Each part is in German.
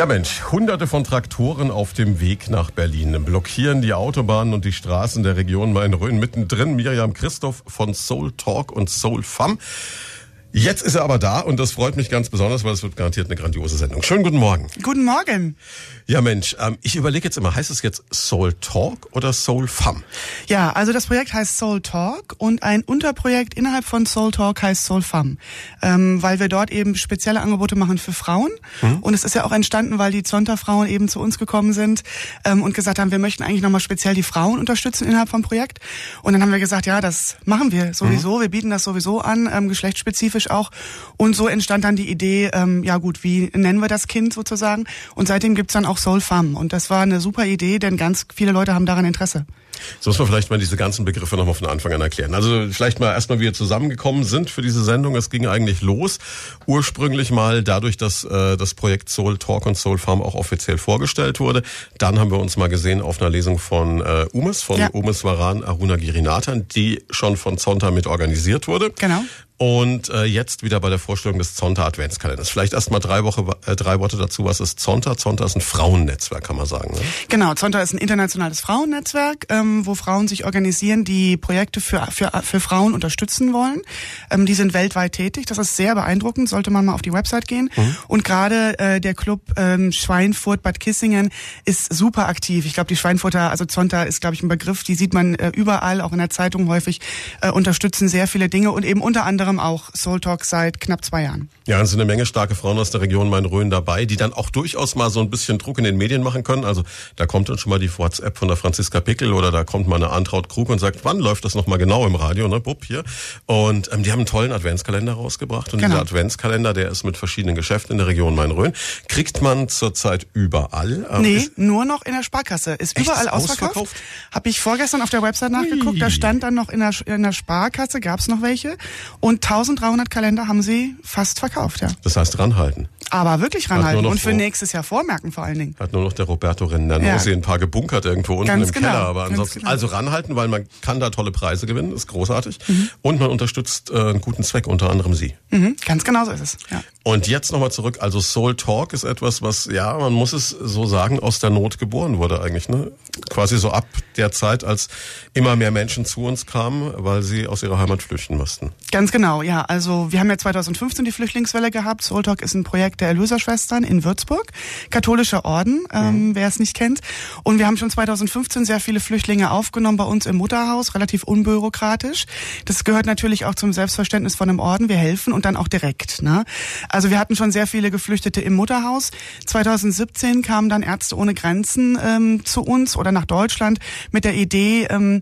Ja Mensch, hunderte von Traktoren auf dem Weg nach Berlin blockieren die Autobahnen und die Straßen der Region Main-Rhön. Mittendrin Miriam Christoph von Soul Talk und Soul Fam. Jetzt ist er aber da und das freut mich ganz besonders, weil es wird garantiert eine grandiose Sendung. Schönen guten Morgen. Guten Morgen. Ja Mensch, ähm, ich überlege jetzt immer, heißt es jetzt Soul Talk oder Soul Fam? Ja, also das Projekt heißt Soul Talk und ein Unterprojekt innerhalb von Soul Talk heißt Soul Fam, ähm, weil wir dort eben spezielle Angebote machen für Frauen. Mhm. Und es ist ja auch entstanden, weil die Zonta-Frauen eben zu uns gekommen sind ähm, und gesagt haben, wir möchten eigentlich nochmal speziell die Frauen unterstützen innerhalb vom Projekt. Und dann haben wir gesagt, ja, das machen wir sowieso, mhm. wir bieten das sowieso an, ähm, geschlechtsspezifisch auch. Und so entstand dann die Idee, ähm, ja gut, wie nennen wir das Kind sozusagen? Und seitdem gibt's dann auch Soul Femme. Und das war eine super Idee, denn ganz viele Leute haben daran Interesse. So muss man vielleicht mal diese ganzen Begriffe nochmal von Anfang an erklären. Also vielleicht mal erstmal, wie wir zusammengekommen sind für diese Sendung. Es ging eigentlich los, ursprünglich mal dadurch, dass äh, das Projekt Soul Talk und Soul Farm auch offiziell vorgestellt wurde. Dann haben wir uns mal gesehen auf einer Lesung von äh, Umes, von ja. Umes Varan Aruna Girinathan, die schon von Zonta mit organisiert wurde. Genau. Und äh, jetzt wieder bei der Vorstellung des Zonta Adventskalenders. Vielleicht erst mal drei, Woche, äh, drei Worte dazu. Was ist Zonta? Zonta ist ein Frauennetzwerk, kann man sagen. Ne? Genau, Zonta ist ein internationales Frauennetzwerk, ähm, wo Frauen sich organisieren, die Projekte für, für, für Frauen unterstützen wollen. Ähm, die sind weltweit tätig. Das ist sehr beeindruckend, sollte man mal auf die Website gehen. Mhm. Und gerade äh, der Club ähm, Schweinfurt Bad Kissingen ist super aktiv. Ich glaube, die Schweinfurter, also Zonta ist, glaube ich, ein Begriff, die sieht man äh, überall, auch in der Zeitung häufig, äh, unterstützen sehr viele Dinge und eben unter anderem anderem auch Soul Talk seit knapp zwei Jahren. Ja, es sind eine Menge starke Frauen aus der Region Main-Rhön dabei, die dann auch durchaus mal so ein bisschen Druck in den Medien machen können. Also da kommt dann schon mal die WhatsApp von der Franziska Pickel oder da kommt mal eine Antraut Krug und sagt, wann läuft das nochmal genau im Radio, ne, Bub, hier. Und ähm, die haben einen tollen Adventskalender rausgebracht und genau. dieser Adventskalender, der ist mit verschiedenen Geschäften in der Region Main-Rhön. Kriegt man zurzeit überall? Ähm, nee, nur noch in der Sparkasse. Ist überall ausverkauft. ausverkauft? Habe ich vorgestern auf der Website nachgeguckt, Ui. da stand dann noch in der, in der Sparkasse, gab es noch welche. Und 1300 Kalender haben sie fast verkauft, ja. Das heißt ranhalten. Aber wirklich ranhalten und für nächstes Jahr vormerken vor allen Dingen. Hat nur noch der Roberto Rennernosi ja. ein paar gebunkert irgendwo unten Ganz im genau. Keller. Aber ansonsten, genau. also ranhalten, weil man kann da tolle Preise gewinnen, ist großartig. Mhm. Und man unterstützt äh, einen guten Zweck, unter anderem Sie. Mhm. Ganz genau so ist es, ja. Und jetzt nochmal zurück, also Soul Talk ist etwas, was, ja, man muss es so sagen, aus der Not geboren wurde eigentlich, ne? Quasi so ab der Zeit, als immer mehr Menschen zu uns kamen, weil sie aus ihrer Heimat flüchten mussten. Ganz genau, ja. Also wir haben ja 2015 die Flüchtlingswelle gehabt. Soul Talk ist ein Projekt der Erlöserschwestern in Würzburg, katholischer Orden, ähm, mhm. wer es nicht kennt. Und wir haben schon 2015 sehr viele Flüchtlinge aufgenommen bei uns im Mutterhaus, relativ unbürokratisch. Das gehört natürlich auch zum Selbstverständnis von einem Orden. Wir helfen und dann auch direkt. Ne? Also wir hatten schon sehr viele Geflüchtete im Mutterhaus. 2017 kamen dann Ärzte ohne Grenzen ähm, zu uns oder nach Deutschland mit der Idee, ähm,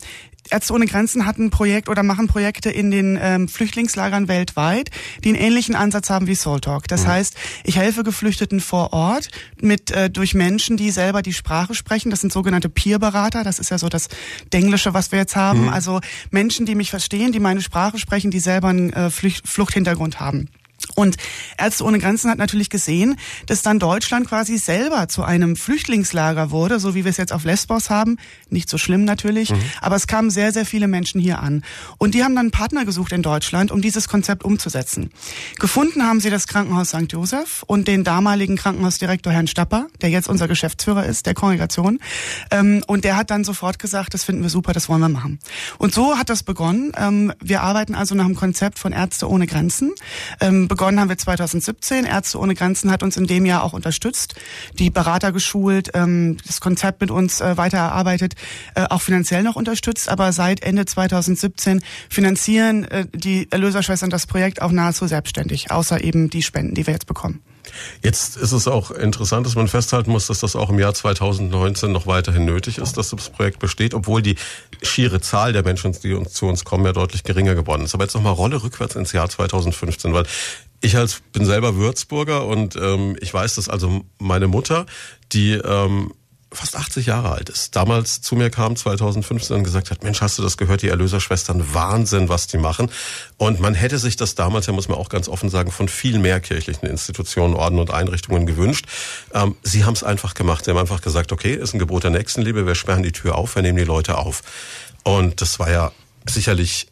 Ärzte ohne Grenzen hat ein Projekt oder machen Projekte in den ähm, Flüchtlingslagern weltweit, die einen ähnlichen Ansatz haben wie Soul Talk. Das mhm. heißt, ich helfe Geflüchteten vor Ort mit äh, durch Menschen, die selber die Sprache sprechen. Das sind sogenannte Peer-Berater. Das ist ja so das Denglische, was wir jetzt haben. Mhm. Also Menschen, die mich verstehen, die meine Sprache sprechen, die selber einen äh, Flucht Fluchthintergrund haben. Und Ärzte ohne Grenzen hat natürlich gesehen, dass dann Deutschland quasi selber zu einem Flüchtlingslager wurde, so wie wir es jetzt auf Lesbos haben. Nicht so schlimm natürlich, mhm. aber es kamen sehr, sehr viele Menschen hier an. Und die haben dann einen Partner gesucht in Deutschland, um dieses Konzept umzusetzen. Gefunden haben sie das Krankenhaus St. Joseph und den damaligen Krankenhausdirektor Herrn Stapper, der jetzt unser Geschäftsführer ist, der Kongregation. Ähm, und der hat dann sofort gesagt, das finden wir super, das wollen wir machen. Und so hat das begonnen. Ähm, wir arbeiten also nach dem Konzept von Ärzte ohne Grenzen ähm, begonnen haben wir 2017. Ärzte ohne Grenzen hat uns in dem Jahr auch unterstützt, die Berater geschult, ähm, das Konzept mit uns äh, weiter erarbeitet, äh, auch finanziell noch unterstützt. Aber seit Ende 2017 finanzieren äh, die Erlöserschwestern das Projekt auch nahezu selbstständig, außer eben die Spenden, die wir jetzt bekommen. Jetzt ist es auch interessant, dass man festhalten muss, dass das auch im Jahr 2019 noch weiterhin nötig ist, dass das Projekt besteht, obwohl die schiere Zahl der Menschen, die uns, zu uns kommen, ja deutlich geringer geworden ist. Aber jetzt nochmal Rolle rückwärts ins Jahr 2015, weil ich als bin selber Würzburger und ähm, ich weiß, dass also meine Mutter, die ähm, fast 80 Jahre alt ist, damals zu mir kam 2015 und gesagt hat, Mensch, hast du das gehört, die Erlöserschwestern, Wahnsinn, was die machen. Und man hätte sich das damals, ja muss man auch ganz offen sagen, von viel mehr kirchlichen Institutionen, Orden und Einrichtungen gewünscht. Ähm, sie haben es einfach gemacht. Sie haben einfach gesagt, okay, ist ein Gebot der Nächstenliebe, wir sperren die Tür auf, wir nehmen die Leute auf. Und das war ja sicherlich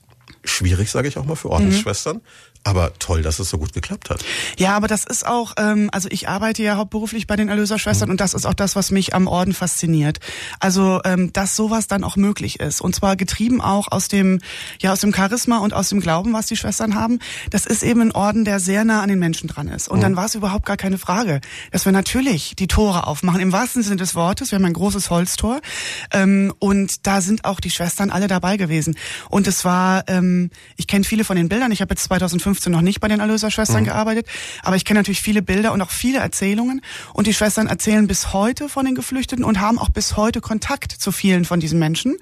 schwierig, sage ich auch mal, für Ordensschwestern. Mhm Aber toll, dass es so gut geklappt hat. Ja, aber das ist auch, ähm, also ich arbeite ja hauptberuflich bei den Erlöserschwestern mhm. und das ist auch das, was mich am Orden fasziniert. Also, ähm, dass sowas dann auch möglich ist. Und zwar getrieben auch aus dem, ja, aus dem Charisma und aus dem Glauben, was die Schwestern haben. Das ist eben ein Orden, der sehr nah an den Menschen dran ist. Und mhm. dann war es überhaupt gar keine Frage, dass wir natürlich die Tore aufmachen, im wahrsten Sinne des Wortes. Wir haben ein großes Holztor. Ähm, und da sind auch die Schwestern alle dabei gewesen. Und es war, ähm, ich kenne viele von den Bildern. Ich habe jetzt 2005 2015 noch nicht bei den Erlöserschwestern mhm. gearbeitet, aber ich kenne natürlich viele Bilder und auch viele Erzählungen und die Schwestern erzählen bis heute von den Geflüchteten und haben auch bis heute Kontakt zu vielen von diesen Menschen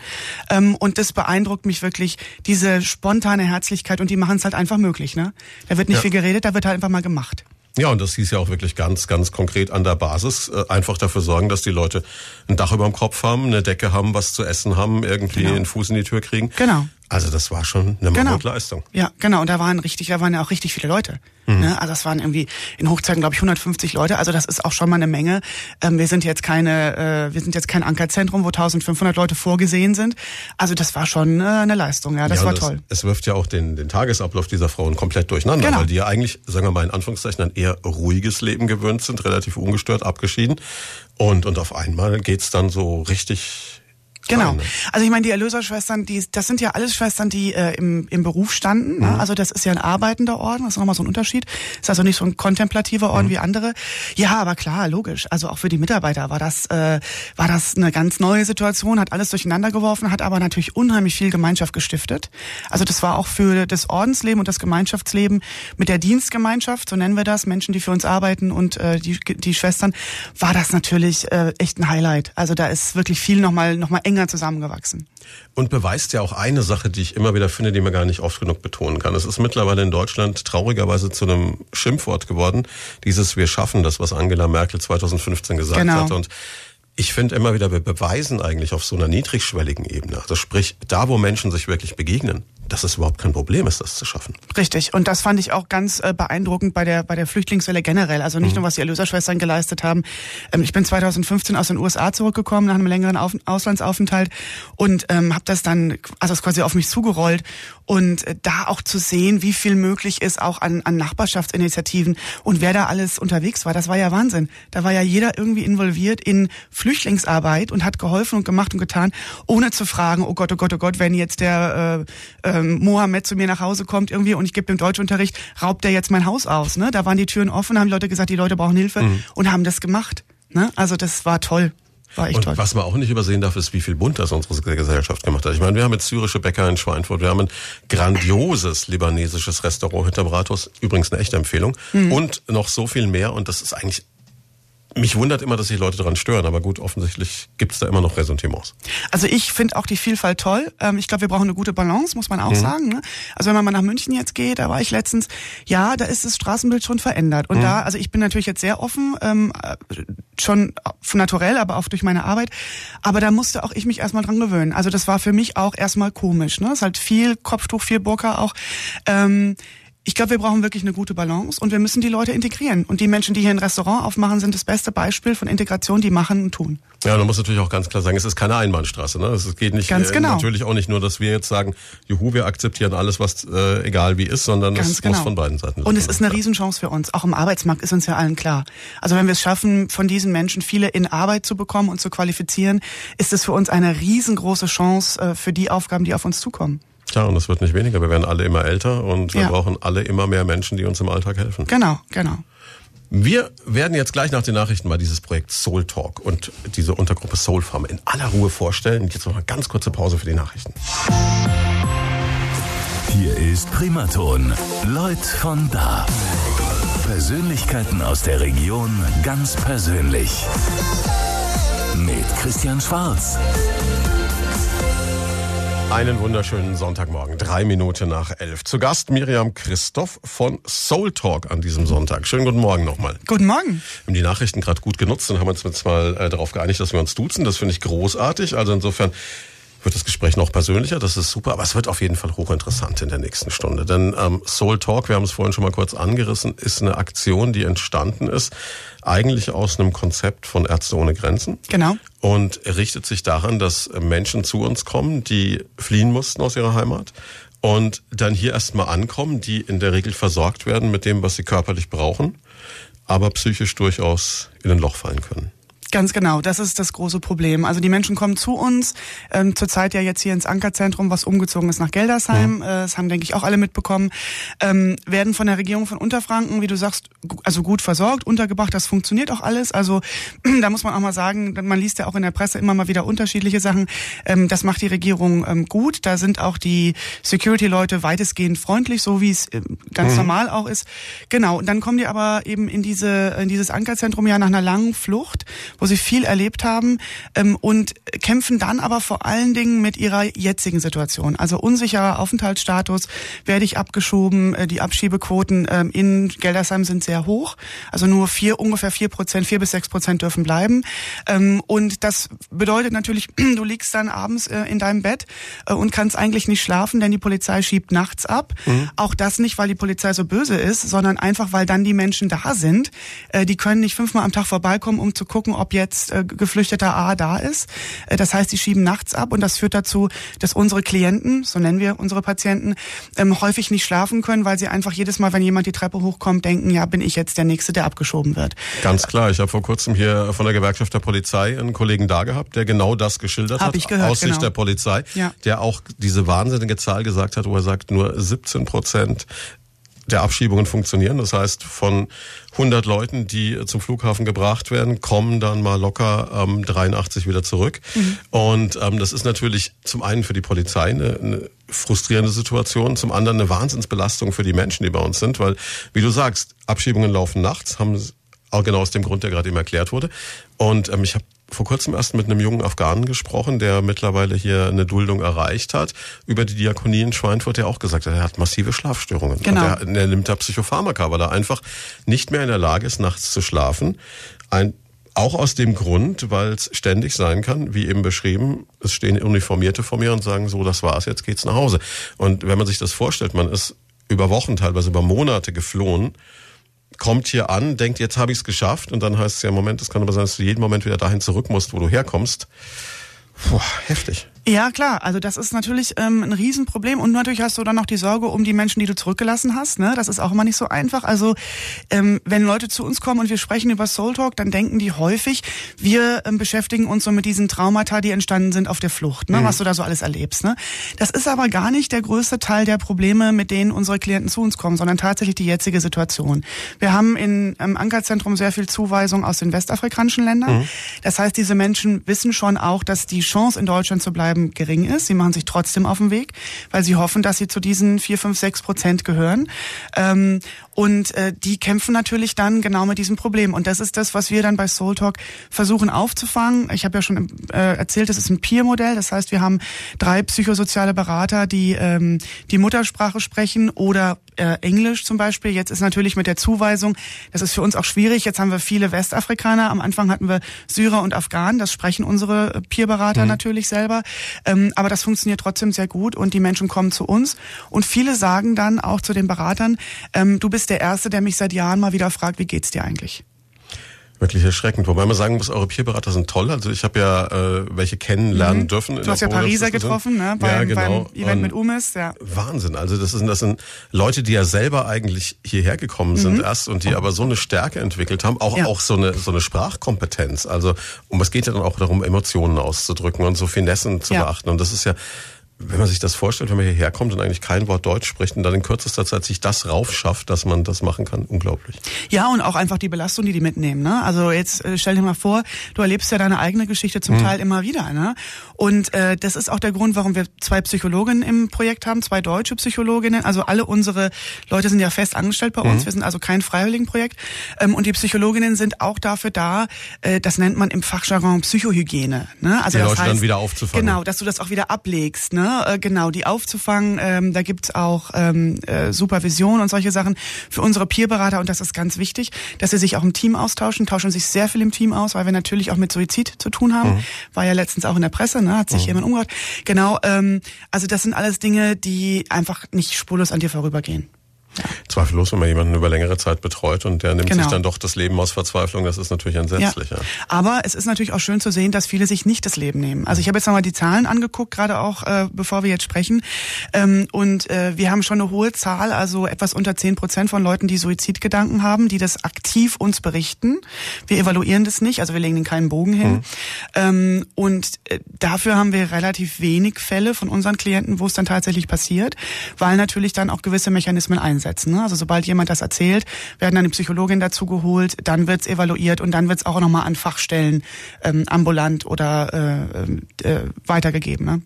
ähm, und das beeindruckt mich wirklich, diese spontane Herzlichkeit und die machen es halt einfach möglich. Ne? Da wird nicht ja. viel geredet, da wird halt einfach mal gemacht. Ja, und das hieß ja auch wirklich ganz, ganz konkret an der Basis. Äh, einfach dafür sorgen, dass die Leute ein Dach über dem Kopf haben, eine Decke haben, was zu essen haben, irgendwie genau. einen Fuß in die Tür kriegen. Genau. Also das war schon eine genau. Leistung. Ja, genau. Und da waren richtig, da waren ja auch richtig viele Leute. Mhm. Ne? Also das waren irgendwie in Hochzeiten, glaube ich, 150 Leute. Also das ist auch schon mal eine Menge. Ähm, wir sind jetzt keine, äh, wir sind jetzt kein Ankerzentrum, wo 1500 Leute vorgesehen sind. Also das war schon äh, eine Leistung. Ja, das ja, war das, toll. Es wirft ja auch den, den Tagesablauf dieser Frauen komplett durcheinander, genau. weil die ja eigentlich, sagen wir mal in Anführungszeichen, ein eher ruhiges Leben gewöhnt sind, relativ ungestört, abgeschieden. Und, und auf einmal geht's dann so richtig Genau. Ne? Also ich meine, die Erlöserschwestern, die, das sind ja alles Schwestern, die äh, im, im Beruf standen. Ne? Mhm. Also das ist ja ein arbeitender Orden, das ist nochmal so ein Unterschied. Ist also nicht so ein kontemplativer Orden mhm. wie andere. Ja, aber klar, logisch. Also auch für die Mitarbeiter war das, äh, war das eine ganz neue Situation, hat alles durcheinander geworfen, hat aber natürlich unheimlich viel Gemeinschaft gestiftet. Also das war auch für das Ordensleben und das Gemeinschaftsleben mit der Dienstgemeinschaft, so nennen wir das, Menschen, die für uns arbeiten und äh, die, die Schwestern, war das natürlich äh, echt ein Highlight. Also da ist wirklich viel nochmal noch mal eng enger zusammengewachsen. Und beweist ja auch eine Sache, die ich immer wieder finde, die man gar nicht oft genug betonen kann. Es ist mittlerweile in Deutschland traurigerweise zu einem Schimpfwort geworden. Dieses Wir schaffen das, was Angela Merkel 2015 gesagt genau. hat. Und ich finde immer wieder, wir beweisen eigentlich auf so einer niedrigschwelligen Ebene. Also sprich, da wo Menschen sich wirklich begegnen, dass es überhaupt kein Problem ist, das zu schaffen. Richtig. Und das fand ich auch ganz äh, beeindruckend bei der, bei der Flüchtlingswelle generell. Also nicht mhm. nur, was die Erlöserschwestern geleistet haben. Ähm, ich bin 2015 aus den USA zurückgekommen nach einem längeren auf Auslandsaufenthalt und ähm, habe das dann, also es quasi auf mich zugerollt. Und äh, da auch zu sehen, wie viel möglich ist auch an, an Nachbarschaftsinitiativen und wer da alles unterwegs war, das war ja Wahnsinn. Da war ja jeder irgendwie involviert in Flüchtlingsarbeit und hat geholfen und gemacht und getan, ohne zu fragen, oh Gott, oh Gott, oh Gott, wenn jetzt der äh, ähm, Mohammed zu mir nach Hause kommt irgendwie und ich gebe ihm Deutschunterricht, raubt er jetzt mein Haus aus. Ne? Da waren die Türen offen, haben die Leute gesagt, die Leute brauchen Hilfe mhm. und haben das gemacht. Ne? Also das war toll. War echt und toll. was man auch nicht übersehen darf, ist, wie viel bunt das unsere Gesellschaft gemacht hat. Ich meine, wir haben jetzt syrische Bäcker in Schweinfurt, wir haben ein grandioses libanesisches Restaurant hinterm Rathaus, übrigens eine echte Empfehlung, mhm. und noch so viel mehr. Und das ist eigentlich mich wundert immer, dass sich Leute daran stören, aber gut, offensichtlich gibt es da immer noch Ressentiments. Also ich finde auch die Vielfalt toll. Ähm, ich glaube, wir brauchen eine gute Balance, muss man auch mhm. sagen. Ne? Also wenn man mal nach München jetzt geht, da war ich letztens, ja, da ist das Straßenbild schon verändert. Und mhm. da, also ich bin natürlich jetzt sehr offen, ähm, schon naturell, aber auch durch meine Arbeit. Aber da musste auch ich mich erstmal dran gewöhnen. Also das war für mich auch erstmal komisch. Ne? Es ist halt viel Kopftuch, viel Burka auch. Ähm, ich glaube, wir brauchen wirklich eine gute Balance und wir müssen die Leute integrieren. Und die Menschen, die hier ein Restaurant aufmachen, sind das beste Beispiel von Integration, die machen und tun. Ja, man muss natürlich auch ganz klar sagen, es ist keine Einbahnstraße. Ne? Es geht nicht ganz äh, genau. äh, natürlich auch nicht nur, dass wir jetzt sagen, juhu, wir akzeptieren alles, was äh, egal wie ist, sondern ganz es genau. muss von beiden Seiten. Und es ist eine Riesenchance für uns. Auch im Arbeitsmarkt ist uns ja allen klar. Also wenn wir es schaffen, von diesen Menschen viele in Arbeit zu bekommen und zu qualifizieren, ist es für uns eine riesengroße Chance äh, für die Aufgaben, die auf uns zukommen. Tja, und es wird nicht weniger. Wir werden alle immer älter und wir ja. brauchen alle immer mehr Menschen, die uns im Alltag helfen. Genau, genau. Wir werden jetzt gleich nach den Nachrichten mal dieses Projekt Soul Talk und diese Untergruppe Soul Farm in aller Ruhe vorstellen. Jetzt noch eine ganz kurze Pause für die Nachrichten. Hier ist Primaton. Leut von da. Persönlichkeiten aus der Region ganz persönlich. Mit Christian Schwarz. Einen wunderschönen Sonntagmorgen, drei Minuten nach elf. Zu Gast Miriam Christoph von Soul Talk an diesem Sonntag. Schönen guten Morgen nochmal. Guten Morgen. Wir haben die Nachrichten gerade gut genutzt und haben uns jetzt mal äh, darauf geeinigt, dass wir uns duzen. Das finde ich großartig. Also insofern wird das Gespräch noch persönlicher, das ist super, aber es wird auf jeden Fall hochinteressant in der nächsten Stunde. Denn ähm, Soul Talk, wir haben es vorhin schon mal kurz angerissen, ist eine Aktion, die entstanden ist, eigentlich aus einem Konzept von Ärzte ohne Grenzen. Genau. Und richtet sich daran, dass Menschen zu uns kommen, die fliehen mussten aus ihrer Heimat und dann hier erstmal ankommen, die in der Regel versorgt werden mit dem, was sie körperlich brauchen, aber psychisch durchaus in ein Loch fallen können. Ganz genau, das ist das große Problem. Also die Menschen kommen zu uns, ähm, zurzeit ja jetzt hier ins Ankerzentrum, was umgezogen ist nach Geldersheim, mhm. äh, das haben, denke ich, auch alle mitbekommen, ähm, werden von der Regierung von Unterfranken, wie du sagst, also gut versorgt, untergebracht, das funktioniert auch alles. Also da muss man auch mal sagen, man liest ja auch in der Presse immer mal wieder unterschiedliche Sachen, ähm, das macht die Regierung ähm, gut, da sind auch die Security-Leute weitestgehend freundlich, so wie es äh, ganz mhm. normal auch ist. Genau, und dann kommen die aber eben in diese in dieses Ankerzentrum ja nach einer langen Flucht, wo sie viel erlebt haben ähm, und kämpfen dann aber vor allen Dingen mit ihrer jetzigen Situation. Also unsicherer Aufenthaltsstatus, werde ich abgeschoben, äh, die Abschiebequoten ähm, in Geldersheim sind sehr hoch, also nur vier, ungefähr vier Prozent, vier bis sechs Prozent dürfen bleiben. Ähm, und das bedeutet natürlich, du liegst dann abends äh, in deinem Bett äh, und kannst eigentlich nicht schlafen, denn die Polizei schiebt nachts ab. Mhm. Auch das nicht, weil die Polizei so böse ist, sondern einfach, weil dann die Menschen da sind. Äh, die können nicht fünfmal am Tag vorbeikommen, um zu gucken, ob jetzt äh, Geflüchteter A da ist. Äh, das heißt, die schieben nachts ab und das führt dazu, dass unsere Klienten, so nennen wir unsere Patienten, ähm, häufig nicht schlafen können, weil sie einfach jedes Mal, wenn jemand die Treppe hochkommt, denken, ja, bin ich jetzt der Nächste, der abgeschoben wird. Ganz klar. Ich habe vor kurzem hier von der Gewerkschaft der Polizei einen Kollegen da gehabt, der genau das geschildert hab hat, ich gehört, aus Sicht genau. der Polizei, ja. der auch diese wahnsinnige Zahl gesagt hat, wo er sagt, nur 17 Prozent der Abschiebungen funktionieren. Das heißt, von 100 Leuten, die zum Flughafen gebracht werden, kommen dann mal locker ähm, 83 wieder zurück. Mhm. Und ähm, das ist natürlich zum einen für die Polizei eine, eine frustrierende Situation, zum anderen eine Wahnsinnsbelastung für die Menschen, die bei uns sind, weil, wie du sagst, Abschiebungen laufen nachts, haben auch genau aus dem Grund, der gerade eben erklärt wurde. Und ähm, ich habe vor kurzem erst mit einem jungen Afghanen gesprochen, der mittlerweile hier eine Duldung erreicht hat, über die Diakonie in Schweinfurt, der auch gesagt hat, er hat massive Schlafstörungen. Genau. Und er, er nimmt da Psychopharmaka, weil er einfach nicht mehr in der Lage ist, nachts zu schlafen. Ein auch aus dem Grund, weil es ständig sein kann, wie eben beschrieben, es stehen Uniformierte vor mir und sagen so, das war's, jetzt geht's nach Hause. Und wenn man sich das vorstellt, man ist über Wochen, teilweise über Monate geflohen, kommt hier an, denkt, jetzt habe ich es geschafft und dann heißt es ja, Moment, es kann aber sein, dass du jeden Moment wieder dahin zurück musst, wo du herkommst. Puh, heftig. Ja, klar. Also das ist natürlich ähm, ein Riesenproblem. Und natürlich hast du dann noch die Sorge um die Menschen, die du zurückgelassen hast. Ne? Das ist auch immer nicht so einfach. Also ähm, wenn Leute zu uns kommen und wir sprechen über Soul Talk, dann denken die häufig, wir ähm, beschäftigen uns so mit diesen Traumata, die entstanden sind auf der Flucht, ne? Mhm. was du da so alles erlebst. Ne? Das ist aber gar nicht der größte Teil der Probleme, mit denen unsere Klienten zu uns kommen, sondern tatsächlich die jetzige Situation. Wir haben in, im Ankerzentrum sehr viel Zuweisung aus den westafrikanischen Ländern. Mhm. Das heißt, diese Menschen wissen schon auch, dass die Chance in Deutschland zu bleiben bleiben gering ist. Sie machen sich trotzdem auf den Weg, weil sie hoffen, dass sie zu diesen vier, fünf, sechs Prozent gehören. Ähm, und äh, die kämpfen natürlich dann genau mit diesem Problem. Und das ist das, was wir dann bei Soul Talk versuchen aufzufangen. Ich habe ja schon äh, erzählt, das ist ein Peer-Modell. Das heißt, wir haben drei psychosoziale Berater, die ähm, die Muttersprache sprechen oder äh, Englisch zum Beispiel. Jetzt ist natürlich mit der Zuweisung, das ist für uns auch schwierig. Jetzt haben wir viele Westafrikaner. Am Anfang hatten wir Syrer und Afghanen. Das sprechen unsere Peer-Berater mhm. natürlich selber. Ähm, aber das funktioniert trotzdem sehr gut und die Menschen kommen zu uns. Und viele sagen dann auch zu den Beratern, ähm, du bist der Erste, der mich seit Jahren mal wieder fragt, wie geht's dir eigentlich? Wirklich erschreckend. Wobei man sagen muss, eure Peerberater sind toll. Also ich habe ja äh, welche kennenlernen mhm. dürfen. Du hast ja Pariser getroffen, ne? Beim, ja, genau. beim Event Und mit Umis, ja. Wahnsinn. Also das sind, das sind Leute, die ja selber eigentlich hierher gekommen sind mhm. erst und die aber so eine Stärke entwickelt haben, auch, ja. auch so eine, so eine Sprachkompetenz. Also, um es geht ja dann auch darum, Emotionen auszudrücken und so Finessen zu ja. beachten. Und das ist ja, wenn man sich das vorstellt, wenn man hierher kommt und eigentlich kein Wort Deutsch spricht und dann in kürzester Zeit sich das raufschafft, dass man das machen kann, unglaublich. Ja, und auch einfach die Belastung, die die mitnehmen. Ne? Also jetzt äh, stell dir mal vor, du erlebst ja deine eigene Geschichte zum hm. Teil immer wieder. Ne? Und äh, das ist auch der Grund, warum wir zwei Psychologinnen im Projekt haben, zwei deutsche Psychologinnen. Also alle unsere Leute sind ja fest angestellt bei uns. Mhm. Wir sind also kein Freiwilligenprojekt. Ähm, und die Psychologinnen sind auch dafür da, äh, das nennt man im Fachjargon Psychohygiene. Ne? Also die das Leute heißt, dann wieder aufzufangen. Genau, dass du das auch wieder ablegst. Ne? Äh, genau, die aufzufangen. Ähm, da gibt's auch ähm, äh, Supervision und solche Sachen für unsere Peerberater und das ist ganz wichtig, dass sie sich auch im Team austauschen, tauschen sich sehr viel im Team aus, weil wir natürlich auch mit Suizid zu tun haben. Mhm. War ja letztens auch in der Presse, ne? hat sich mhm. jemand umgebracht. Genau, ähm, also das sind alles Dinge, die einfach nicht spurlos an dir vorübergehen. Zweifellos, wenn man jemanden über längere Zeit betreut und der nimmt genau. sich dann doch das Leben aus Verzweiflung, das ist natürlich entsetzlich. Ja. Aber es ist natürlich auch schön zu sehen, dass viele sich nicht das Leben nehmen. Also ich habe jetzt nochmal die Zahlen angeguckt, gerade auch äh, bevor wir jetzt sprechen. Ähm, und äh, wir haben schon eine hohe Zahl, also etwas unter zehn Prozent von Leuten, die Suizidgedanken haben, die das aktiv uns berichten. Wir evaluieren das nicht, also wir legen ihnen keinen Bogen hin. Mhm. Ähm, und äh, dafür haben wir relativ wenig Fälle von unseren Klienten, wo es dann tatsächlich passiert, weil natürlich dann auch gewisse Mechanismen einsetzen. Ne? Also sobald jemand das erzählt, werden dann die Psychologin dazu geholt, dann wird's evaluiert und dann wird's auch nochmal an Fachstellen ähm, ambulant oder äh, äh, weitergegeben. Ne?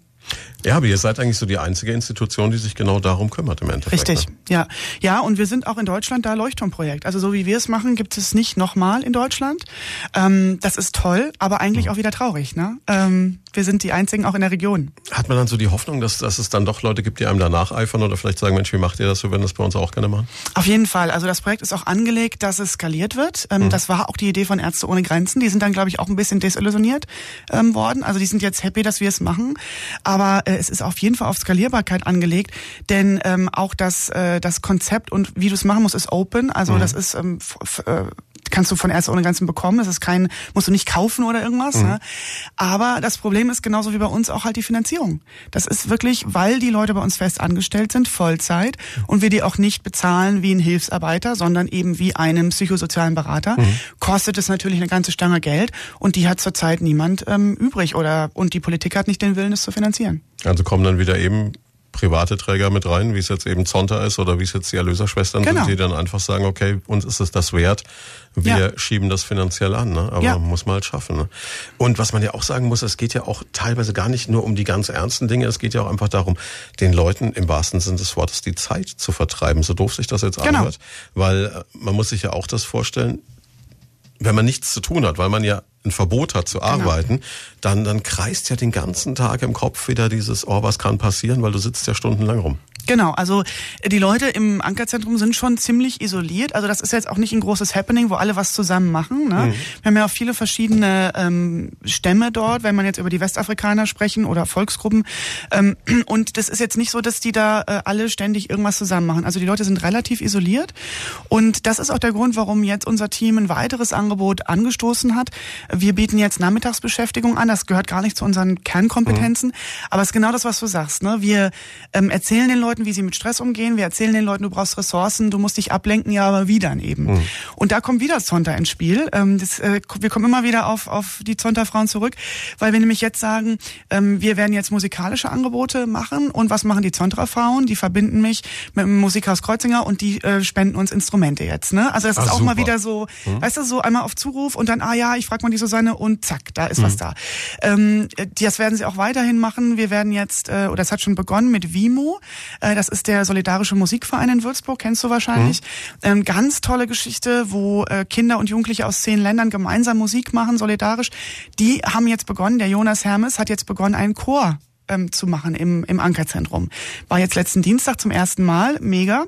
Ja, aber ihr seid eigentlich so die einzige Institution, die sich genau darum kümmert im Endeffekt. Richtig, ne? ja. Ja, und wir sind auch in Deutschland da Leuchtturmprojekt. Also so wie wir es machen, gibt es nicht nochmal in Deutschland. Ähm, das ist toll, aber eigentlich mhm. auch wieder traurig. Ne? Ähm, wir sind die einzigen auch in der Region. Hat man dann so die Hoffnung, dass, dass es dann doch Leute gibt, die einem da nacheifern oder vielleicht sagen, Mensch, wie macht ihr das? Wir würden das bei uns auch gerne machen. Auf jeden Fall. Also das Projekt ist auch angelegt, dass es skaliert wird. Ähm, mhm. Das war auch die Idee von Ärzte ohne Grenzen. Die sind dann, glaube ich, auch ein bisschen desillusioniert ähm, worden. Also die sind jetzt happy, dass wir es machen. Aber äh, es ist auf jeden Fall auf Skalierbarkeit angelegt, denn ähm, auch das, äh, das Konzept und wie du es machen musst, ist open. Also mhm. das ist ähm, äh, kannst du von Ärzte ohne Grenzen bekommen. Das ist kein, musst du nicht kaufen oder irgendwas. Mhm. Ne? Aber das Problem ist genauso wie bei uns auch halt die Finanzierung. Das ist wirklich, weil die Leute bei uns fest angestellt sind, Vollzeit, und wir die auch nicht bezahlen wie ein Hilfsarbeiter, sondern eben wie einen psychosozialen Berater, mhm. kostet es natürlich eine ganze Stange Geld und die hat zurzeit niemand ähm, übrig oder und die Politik hat nicht den Willen, es zu finanzieren. Also kommen dann wieder eben private Träger mit rein, wie es jetzt eben Zonta ist oder wie es jetzt die Erlöserschwestern genau. sind, die dann einfach sagen, okay, uns ist es das wert, wir ja. schieben das finanziell an, ne? aber ja. muss man halt schaffen. Ne? Und was man ja auch sagen muss, es geht ja auch teilweise gar nicht nur um die ganz ernsten Dinge, es geht ja auch einfach darum, den Leuten im wahrsten Sinne des Wortes die Zeit zu vertreiben, so doof sich das jetzt genau. anhört. Weil äh, man muss sich ja auch das vorstellen, wenn man nichts zu tun hat, weil man ja ein Verbot hat zu genau. arbeiten, genau. dann, dann kreist ja den ganzen Tag im Kopf wieder dieses, oh, was kann passieren, weil du sitzt ja stundenlang rum. Genau, also äh, die Leute im Ankerzentrum sind schon ziemlich isoliert. Also das ist jetzt auch nicht ein großes Happening, wo alle was zusammen machen. Ne? Mhm. Wir haben ja auch viele verschiedene ähm, Stämme dort, wenn man jetzt über die Westafrikaner sprechen oder Volksgruppen. Ähm, und das ist jetzt nicht so, dass die da äh, alle ständig irgendwas zusammen machen. Also die Leute sind relativ isoliert. Und das ist auch der Grund, warum jetzt unser Team ein weiteres Angebot angestoßen hat. Wir bieten jetzt Nachmittagsbeschäftigung an. Das gehört gar nicht zu unseren Kernkompetenzen. Mhm. Aber es ist genau das, was du sagst. Ne? Wir ähm, erzählen den Leuten, Leuten, wie sie mit Stress umgehen. Wir erzählen den Leuten, du brauchst Ressourcen, du musst dich ablenken, ja, aber wie dann eben? Mhm. Und da kommt wieder Zonta ins Spiel. Ähm, das, äh, wir kommen immer wieder auf, auf die Zonta-Frauen zurück, weil wir nämlich jetzt sagen, ähm, wir werden jetzt musikalische Angebote machen. Und was machen die Zonta-Frauen? Die verbinden mich mit dem Musikhaus Kreuzinger und die äh, spenden uns Instrumente jetzt. Ne? Also das ist ah, auch super. mal wieder so, mhm. weißt du, so einmal auf Zuruf und dann, ah ja, ich frage mal die Susanne und zack, da ist mhm. was da. Ähm, das werden sie auch weiterhin machen. Wir werden jetzt, äh, oder es hat schon begonnen mit Vimo. Äh, das ist der Solidarische Musikverein in Würzburg, kennst du wahrscheinlich. Mhm. Ähm, ganz tolle Geschichte, wo äh, Kinder und Jugendliche aus zehn Ländern gemeinsam Musik machen, solidarisch. Die haben jetzt begonnen, der Jonas Hermes hat jetzt begonnen, einen Chor ähm, zu machen im, im Ankerzentrum. War jetzt letzten Dienstag zum ersten Mal, mega.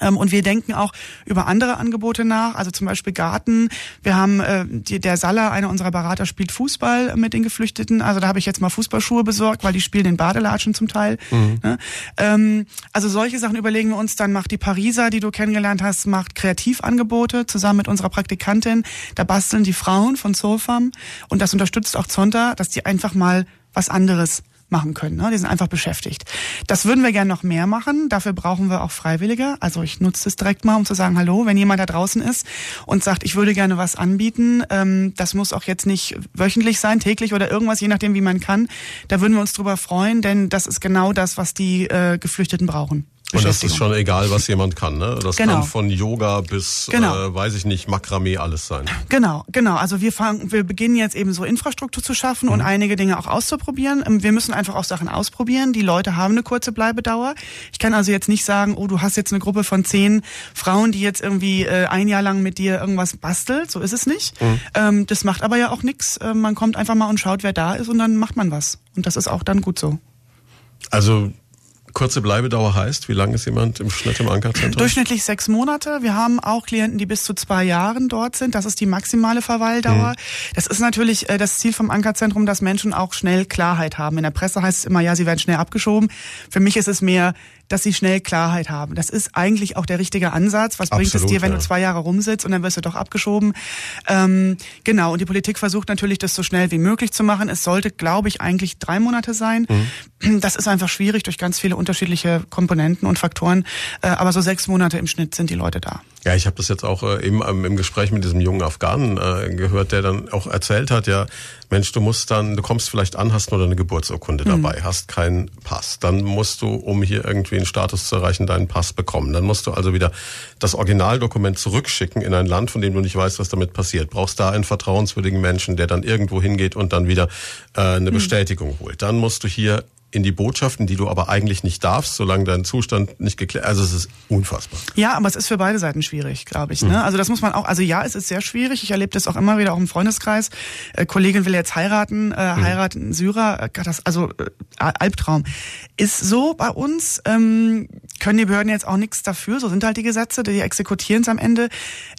Ähm, und wir denken auch über andere Angebote nach, also zum Beispiel Garten. Wir haben äh, die, der Saller, einer unserer Berater, spielt Fußball mit den Geflüchteten. Also da habe ich jetzt mal Fußballschuhe besorgt, weil die spielen in Badelatschen zum Teil. Mhm. Ne? Ähm, also solche Sachen überlegen wir uns. Dann macht die Pariser, die du kennengelernt hast, macht Kreativangebote zusammen mit unserer Praktikantin. Da basteln die Frauen von Soulfarm und das unterstützt auch Zonta, dass die einfach mal was anderes machen können. Ne? Die sind einfach beschäftigt. Das würden wir gerne noch mehr machen. Dafür brauchen wir auch Freiwillige. Also ich nutze das direkt mal, um zu sagen, hallo, wenn jemand da draußen ist und sagt, ich würde gerne was anbieten, ähm, das muss auch jetzt nicht wöchentlich sein, täglich oder irgendwas, je nachdem, wie man kann. Da würden wir uns drüber freuen, denn das ist genau das, was die äh, Geflüchteten brauchen. Und das ist schon egal, was jemand kann, ne? Das genau. kann von Yoga bis, genau. äh, weiß ich nicht, Makramee alles sein. Genau, genau. Also wir fangen, wir beginnen jetzt eben so Infrastruktur zu schaffen mhm. und einige Dinge auch auszuprobieren. Ähm, wir müssen einfach auch Sachen ausprobieren. Die Leute haben eine kurze Bleibedauer. Ich kann also jetzt nicht sagen, oh, du hast jetzt eine Gruppe von zehn Frauen, die jetzt irgendwie äh, ein Jahr lang mit dir irgendwas bastelt. So ist es nicht. Mhm. Ähm, das macht aber ja auch nichts. Äh, man kommt einfach mal und schaut, wer da ist und dann macht man was. Und das ist auch dann gut so. Also Kurze Bleibedauer heißt, wie lange ist jemand im Schnitt im Ankerzentrum? Durchschnittlich sechs Monate. Wir haben auch Klienten, die bis zu zwei Jahren dort sind. Das ist die maximale Verweildauer. Mhm. Das ist natürlich äh, das Ziel vom Ankerzentrum, dass Menschen auch schnell Klarheit haben. In der Presse heißt es immer, ja, sie werden schnell abgeschoben. Für mich ist es mehr, dass sie schnell Klarheit haben. Das ist eigentlich auch der richtige Ansatz. Was bringt Absolut, es dir, wenn ja. du zwei Jahre rumsitzt und dann wirst du doch abgeschoben? Ähm, genau, und die Politik versucht natürlich, das so schnell wie möglich zu machen. Es sollte, glaube ich, eigentlich drei Monate sein. Mhm. Das ist einfach schwierig durch ganz viele unterschiedliche Komponenten und Faktoren. Äh, aber so sechs Monate im Schnitt sind die Leute da. Ja, ich habe das jetzt auch äh, eben ähm, im Gespräch mit diesem jungen Afghanen äh, gehört, der dann auch erzählt hat, ja, Mensch, du musst dann, du kommst vielleicht an, hast nur deine Geburtsurkunde dabei, hast keinen Pass. Dann musst du, um hier irgendwie einen Status zu erreichen, deinen Pass bekommen. Dann musst du also wieder das Originaldokument zurückschicken in ein Land, von dem du nicht weißt, was damit passiert. Brauchst da einen vertrauenswürdigen Menschen, der dann irgendwo hingeht und dann wieder äh, eine Bestätigung holt. Dann musst du hier in die Botschaften, die du aber eigentlich nicht darfst, solange dein Zustand nicht geklärt. Also es ist unfassbar. Ja, aber es ist für beide Seiten schwierig, glaube ich. Ne? Also das muss man auch. Also ja, es ist sehr schwierig. Ich erlebe das auch immer wieder auch im Freundeskreis. Äh, Kollegin will jetzt heiraten, äh, heiraten in Syrer. Äh, das, also äh, Albtraum ist so bei uns. Ähm, können die Behörden jetzt auch nichts dafür. So sind halt die Gesetze. Die exekutieren es am Ende.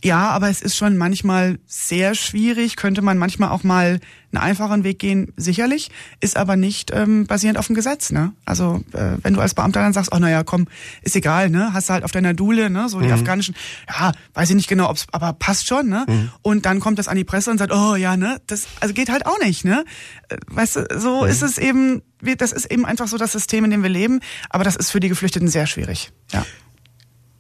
Ja, aber es ist schon manchmal sehr schwierig. Könnte man manchmal auch mal einen einfachen Weg gehen, sicherlich, ist aber nicht ähm, basierend auf dem Gesetz. Ne? Also äh, wenn du als Beamter dann sagst, oh naja, komm, ist egal, ne? hast du halt auf deiner Dule, ne? so die afghanischen, ja, weiß ich nicht genau, ob's, aber passt schon. Ne? Und dann kommt das an die Presse und sagt, oh ja, ne, das also geht halt auch nicht. Ne? Äh, Weißt du, so ist es eben, das ist eben einfach so das System, in dem wir leben, aber das ist für die Geflüchteten sehr schwierig. Ja.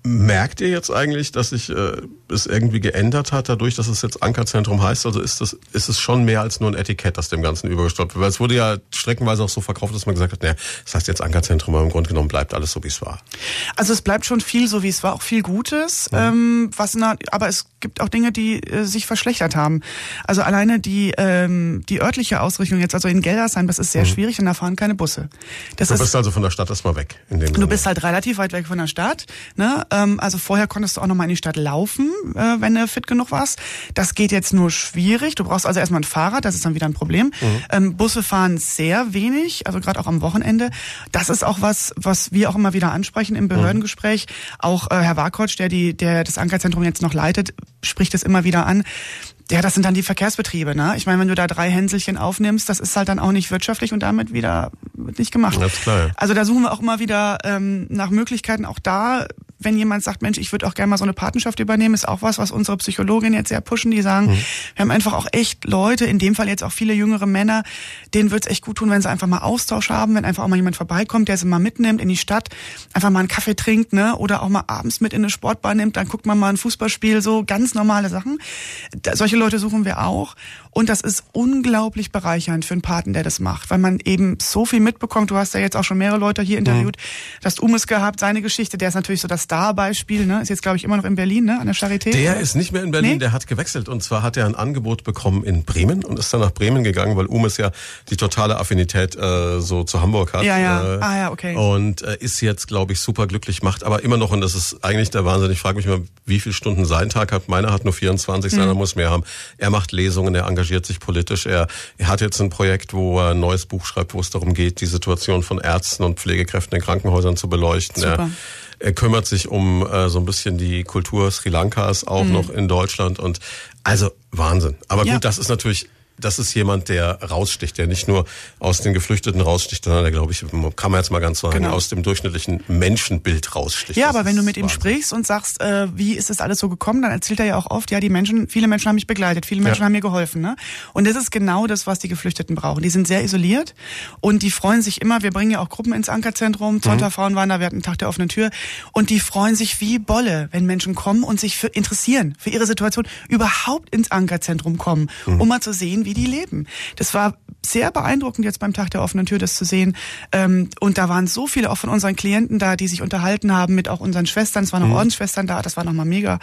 Merkt ihr jetzt eigentlich, dass sich äh, es irgendwie geändert hat, dadurch, dass es jetzt Ankerzentrum heißt? Also ist das, ist es schon mehr als nur ein Etikett, das dem Ganzen übergestülpt wird? Weil es wurde ja streckenweise auch so verkauft, dass man gesagt hat, naja, das heißt jetzt Ankerzentrum, aber im Grunde genommen bleibt alles so, wie es war. Also es bleibt schon viel so, wie es war, auch viel Gutes. Ähm, was na, aber es gibt auch Dinge, die äh, sich verschlechtert haben. Also alleine die ähm, die örtliche Ausrichtung jetzt, also in Geldersheim, das ist sehr schwierig, denn da fahren keine Busse. Das Du ist bist also von der Stadt erstmal weg. In dem Du Sinne. bist halt relativ weit weg von der Stadt. Ne? Ähm, also vorher konntest du auch noch mal in die Stadt laufen, äh, wenn du fit genug warst. Das geht jetzt nur schwierig. Du brauchst also erstmal ein Fahrrad, das ist dann wieder ein Problem. Ähm, Busse fahren sehr wenig, also gerade auch am Wochenende. Das ist auch was, was wir auch immer wieder ansprechen im Behördengespräch. Auch äh, Herr Warkotsch, der die, der das Ankerzentrum jetzt noch leitet, spricht es immer wieder an. Ja, das sind dann die Verkehrsbetriebe, ne? Ich meine, wenn du da drei Hänselchen aufnimmst, das ist halt dann auch nicht wirtschaftlich und damit wieder nicht gemacht. Ja, ist klar, ja. Also da suchen wir auch immer wieder ähm, nach Möglichkeiten. Auch da, wenn jemand sagt, Mensch, ich würde auch gerne mal so eine Patenschaft übernehmen, ist auch was, was unsere Psychologin jetzt sehr pushen. Die sagen, Mhm. wir haben einfach auch echt Leute, in dem Fall jetzt auch viele jüngere Männer, denen wird's echt gut tun, wenn sie einfach mal Austausch haben, wenn einfach auch mal jemand vorbeikommt, der sie mal mitnimmt in die Stadt, einfach mal einen Kaffee trinkt, ne, oder auch mal abends mit in eine Sportbahn nimmt, dann guckt man mal ein Fußballspiel, so ganz normale Sachen. Da, solche Leute suchen wir auch. Und das ist unglaublich bereichernd für einen Paten, der das macht, weil man eben so viel mitbekommt. Du hast ja jetzt auch schon mehrere Leute hier interviewt. Du hast Umes gehabt, seine Geschichte, der ist natürlich so das Star-Beispiel, ne? Ist jetzt, glaube ich, immer noch in Berlin, ne? An der Charité. Der ist nicht mehr in Berlin, Nee? der hat gewechselt. Und zwar hat er ein Angebot bekommen in Bremen und ist dann nach Bremen gegangen, weil Umes ja die totale Affinität äh, so zu Hamburg hat. Ja, ja. Äh, Ah, ja, okay. Und äh, ist jetzt, glaube ich, super glücklich, macht aber immer noch, und das ist eigentlich der Wahnsinn, ich frage mich mal, wie viele Stunden sein Tag hat. Meiner hat nur 24, Mhm. seiner muss mehr haben. Er macht Lesungen, er engagiert sich politisch. Er, er hat jetzt ein Projekt, wo er ein neues Buch schreibt, wo es darum geht, die Situation von Ärzten und Pflegekräften in Krankenhäusern zu beleuchten. Super. Er, er kümmert sich um äh, so ein bisschen die Kultur Sri Lankas auch noch in Deutschland und also Wahnsinn. Aber Mhm. Ja. gut, das ist natürlich das ist jemand, der raussticht, der nicht nur aus den Geflüchteten raussticht, sondern der, glaube ich, kann man jetzt mal ganz sagen, Genau. aus dem durchschnittlichen Menschenbild raussticht. Ja, Das aber wenn du mit ihm Wahnsinn. sprichst und sagst, äh, wie ist das alles so gekommen, dann erzählt er ja auch oft, ja, die Menschen, viele Menschen haben mich begleitet, viele Menschen Ja. haben mir geholfen. Ne? Und das ist genau das, was die Geflüchteten brauchen. Die sind sehr isoliert und die freuen sich immer, wir bringen ja auch Gruppen ins Ankerzentrum, Zonta Frauen waren da, wir hatten einen Tag der offenen Tür und die freuen sich wie Bolle, wenn Menschen kommen und sich für interessieren, für ihre Situation, überhaupt ins Ankerzentrum kommen, um mal zu sehen, wie die leben. Das war sehr beeindruckend jetzt beim Tag der offenen Tür, das zu sehen. Ähm, und da waren so viele auch von unseren Klienten da, die sich unterhalten haben mit auch unseren Schwestern. Es waren noch Ordensschwestern da, das war nochmal mega.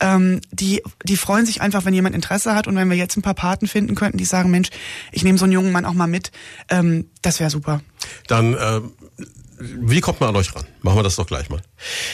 Ähm, die, die freuen sich einfach, wenn jemand Interesse hat und wenn wir jetzt ein paar Paten finden könnten, die sagen, Mensch, ich nehme so einen jungen Mann auch mal mit, ähm, das wäre super. Dann, äh, wie kommt man an euch ran? Machen wir das doch gleich mal.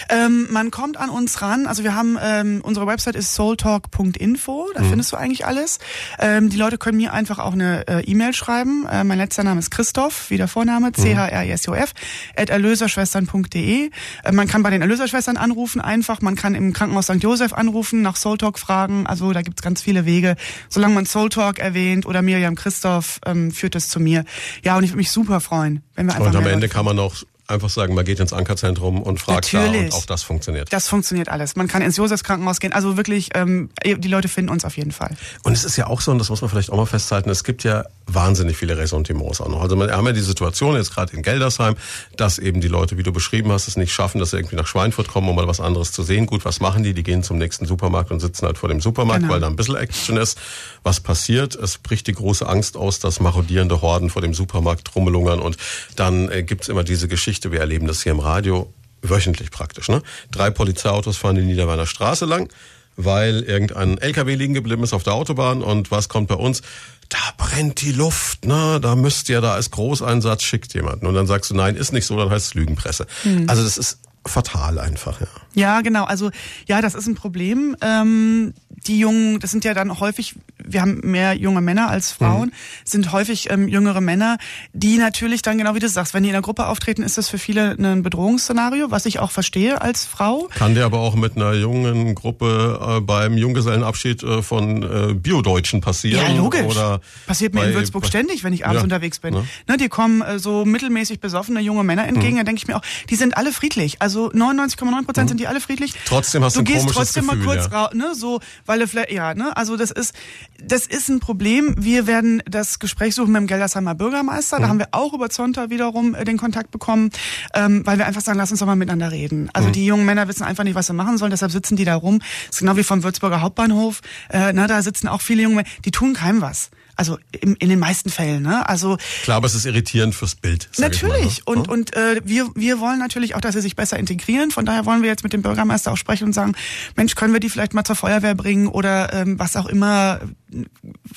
Ähm, man kommt an uns ran. Also wir haben ähm, unsere Website ist soultalk.info. Da findest du eigentlich alles. Ähm, die Leute können mir einfach auch eine äh, E-Mail schreiben. Äh, mein letzter Name ist Christoph, wie der Vorname C H R I S O F at erlöserschwestern.de. Äh, man kann bei den Erlöserschwestern anrufen einfach. Man kann im Krankenhaus St. Josef anrufen, nach Soultalk fragen. Also da gibt's ganz viele Wege. Solange man Soultalk erwähnt oder Miriam Christoph, ähm, führt es zu mir. Ja, und ich würde mich super freuen, wenn wir einfach Und am Ende kann man auch einfach sagen, man geht ins Ankerzentrum und fragt Natürlich. da und auch das funktioniert. Das funktioniert alles. Man kann ins Josefskrankenhaus gehen. Also wirklich, ähm, die Leute finden uns auf jeden Fall. Und es ist ja auch so, und das muss man vielleicht auch mal festhalten, es gibt ja wahnsinnig viele Ressentiments auch noch. Also wir haben ja die Situation jetzt gerade in Geldersheim, dass eben die Leute, wie du beschrieben hast, es nicht schaffen, dass sie irgendwie nach Schweinfurt kommen, um mal was anderes zu sehen. Gut, was machen die? Die gehen zum nächsten Supermarkt und sitzen halt vor dem Supermarkt, Genau. weil da ein bisschen Action ist. Was passiert? Es bricht die große Angst aus, dass marodierende Horden vor dem Supermarkt rummelungern und dann äh, gibt's immer diese Geschichte, wir erleben das hier im Radio wöchentlich praktisch. Ne? Drei Polizeiautos fahren die Niederweiner Straße lang, weil irgendein LKW liegen geblieben ist auf der Autobahn und was kommt bei uns? Da brennt die Luft, ne? Da müsst ihr da als Großeinsatz schickt jemanden. Und dann sagst du, nein, ist nicht so, dann heißt es Lügenpresse. Also das ist fatal einfach, ja. Ja, genau. Also ja, das ist ein Problem. Ähm, die Jungen, das sind ja dann häufig, wir haben mehr junge Männer als Frauen, sind häufig ähm, jüngere Männer, die natürlich dann genau wie du sagst, wenn die in der Gruppe auftreten, ist das für viele ein Bedrohungsszenario, was ich auch verstehe als Frau. Kann dir aber auch mit einer jungen Gruppe äh, beim Junggesellenabschied äh, von äh, Biodeutschen passieren. Ja, logisch. Oder Passiert mir bei- in Würzburg bei- ständig, wenn ich abends Ja, unterwegs bin. ne? Ne, die kommen äh, so mittelmäßig besoffene junge Männer entgegen, Mhm. da denke ich mir auch, die sind alle friedlich. Also 99,9 Prozent sind die alle friedlich. Trotzdem hast du du ein gehst trotzdem Gefühl, mal kurz ja. raus, ne, so, weil du vielleicht, ja, ne, also das ist, das ist ein Problem. Wir werden das Gespräch suchen mit dem Geldersheimer Bürgermeister. Mhm. Da haben wir auch über Zonta wiederum äh, den Kontakt bekommen, ähm, weil wir einfach sagen, lass uns doch mal miteinander reden. Mhm. Also die jungen Männer wissen einfach nicht, was sie machen sollen, deshalb sitzen die da rum. Das ist genau wie vom Würzburger Hauptbahnhof. Äh, na, da sitzen auch viele junge Männer, die tun keinem was. Also im, in den meisten Fällen, ne? Also Klar, aber es ist irritierend fürs Bild. Natürlich. Mal, ne? Und, und äh, wir, wir wollen natürlich auch, dass sie sich besser integrieren. Von daher wollen wir jetzt mit dem Bürgermeister auch sprechen und sagen, Mensch, können wir die vielleicht mal zur Feuerwehr bringen oder ähm, was auch immer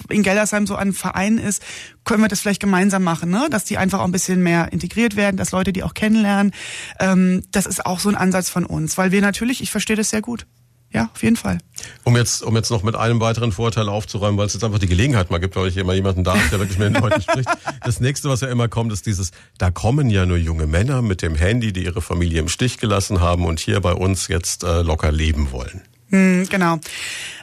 in Geldersheim so an Verein ist, können wir das vielleicht gemeinsam machen, ne? dass die einfach auch ein bisschen mehr integriert werden, dass Leute die auch kennenlernen. Ähm, das ist auch so ein Ansatz von uns, weil wir natürlich, ich verstehe das sehr gut. Ja, auf jeden Fall. Um jetzt, um jetzt noch mit einem weiteren Vorteil aufzuräumen, weil es jetzt einfach die Gelegenheit mal gibt, weil ich immer jemanden da habe, der wirklich mit den Leuten spricht. Das nächste, was ja immer kommt, ist dieses, da kommen ja nur junge Männer mit dem Handy, die ihre Familie im Stich gelassen haben und hier bei uns jetzt äh, locker leben wollen. Hm, genau.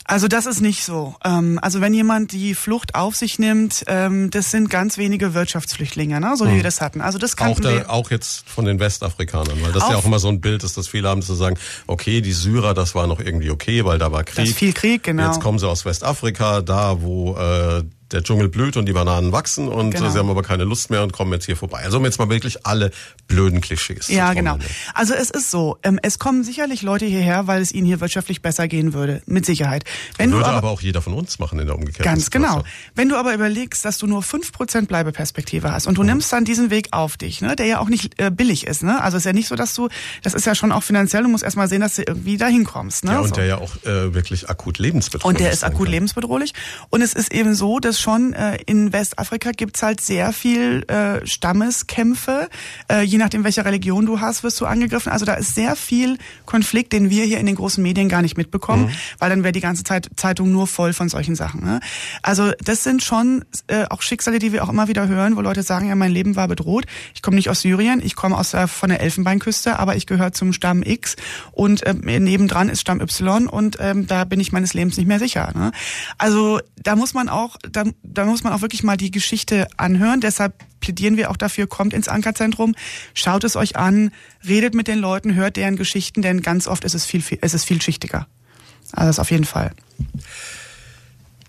Also das ist nicht so. Ähm, also wenn jemand die Flucht auf sich nimmt, ähm, das sind ganz wenige Wirtschaftsflüchtlinge, ne? so wie wir das hatten. Also das Auch, kannten wir. da, auch jetzt von den Westafrikanern, weil das ja Auch- auch immer so ein Bild ist, dass viele haben zu sagen, okay, die Syrer, das war noch irgendwie okay, weil da war Krieg. Das ist viel Krieg, genau. Jetzt kommen sie aus Westafrika, da wo äh, der Dschungel blüht und die Bananen wachsen und Genau. äh, sie haben aber keine Lust mehr und kommen jetzt hier vorbei. Also um jetzt mal wirklich alle blöden Klischees. Ja, genau. Also es ist so, ähm, es kommen sicherlich Leute hierher, weil es ihnen hier wirtschaftlich besser gehen würde, mit Sicherheit. Wenn Würde aber, aber, auch jeder von uns machen in der umgekehrten Ganz genau. Situation. Wenn du aber überlegst, dass du nur 5% Bleibeperspektive hast und du nimmst dann diesen Weg auf dich, ne, der ja auch nicht äh, billig ist, ne? Also es ist ja nicht so, dass du, das ist ja schon auch finanziell, du musst erstmal sehen, dass du irgendwie dahin kommst. Ne? Ja, und so. der ja auch äh, wirklich akut lebensbedrohlich Und der ist akut kann. lebensbedrohlich. Und es ist eben so, dass schon äh, in Westafrika gibt's halt sehr viel äh, Stammeskämpfe. Äh, je nachdem, welche Religion du hast, wirst du angegriffen. Also da ist sehr viel Konflikt, den wir hier in den großen Medien gar nicht mitbekommen, weil dann wäre die ganze Zeit Zeitung nur voll von solchen Sachen. Ne? Also das sind schon äh, auch Schicksale, die wir auch immer wieder hören, wo Leute sagen, ja, mein Leben war bedroht. Ich komme nicht aus Syrien, ich komme aus äh, von der Elfenbeinküste, aber ich gehöre zum Stamm X und äh, nebendran ist Stamm Y und ähm, da bin ich meines Lebens nicht mehr sicher. Ne? Also da muss man auch, da, da muss man auch wirklich mal die Geschichte anhören. Deshalb plädieren wir auch dafür, kommt ins Ankerzentrum, schaut es euch an, redet mit den Leuten, hört deren Geschichten, denn ganz oft ist es viel, viel, ist es vielschichtiger. Also das auf jeden Fall.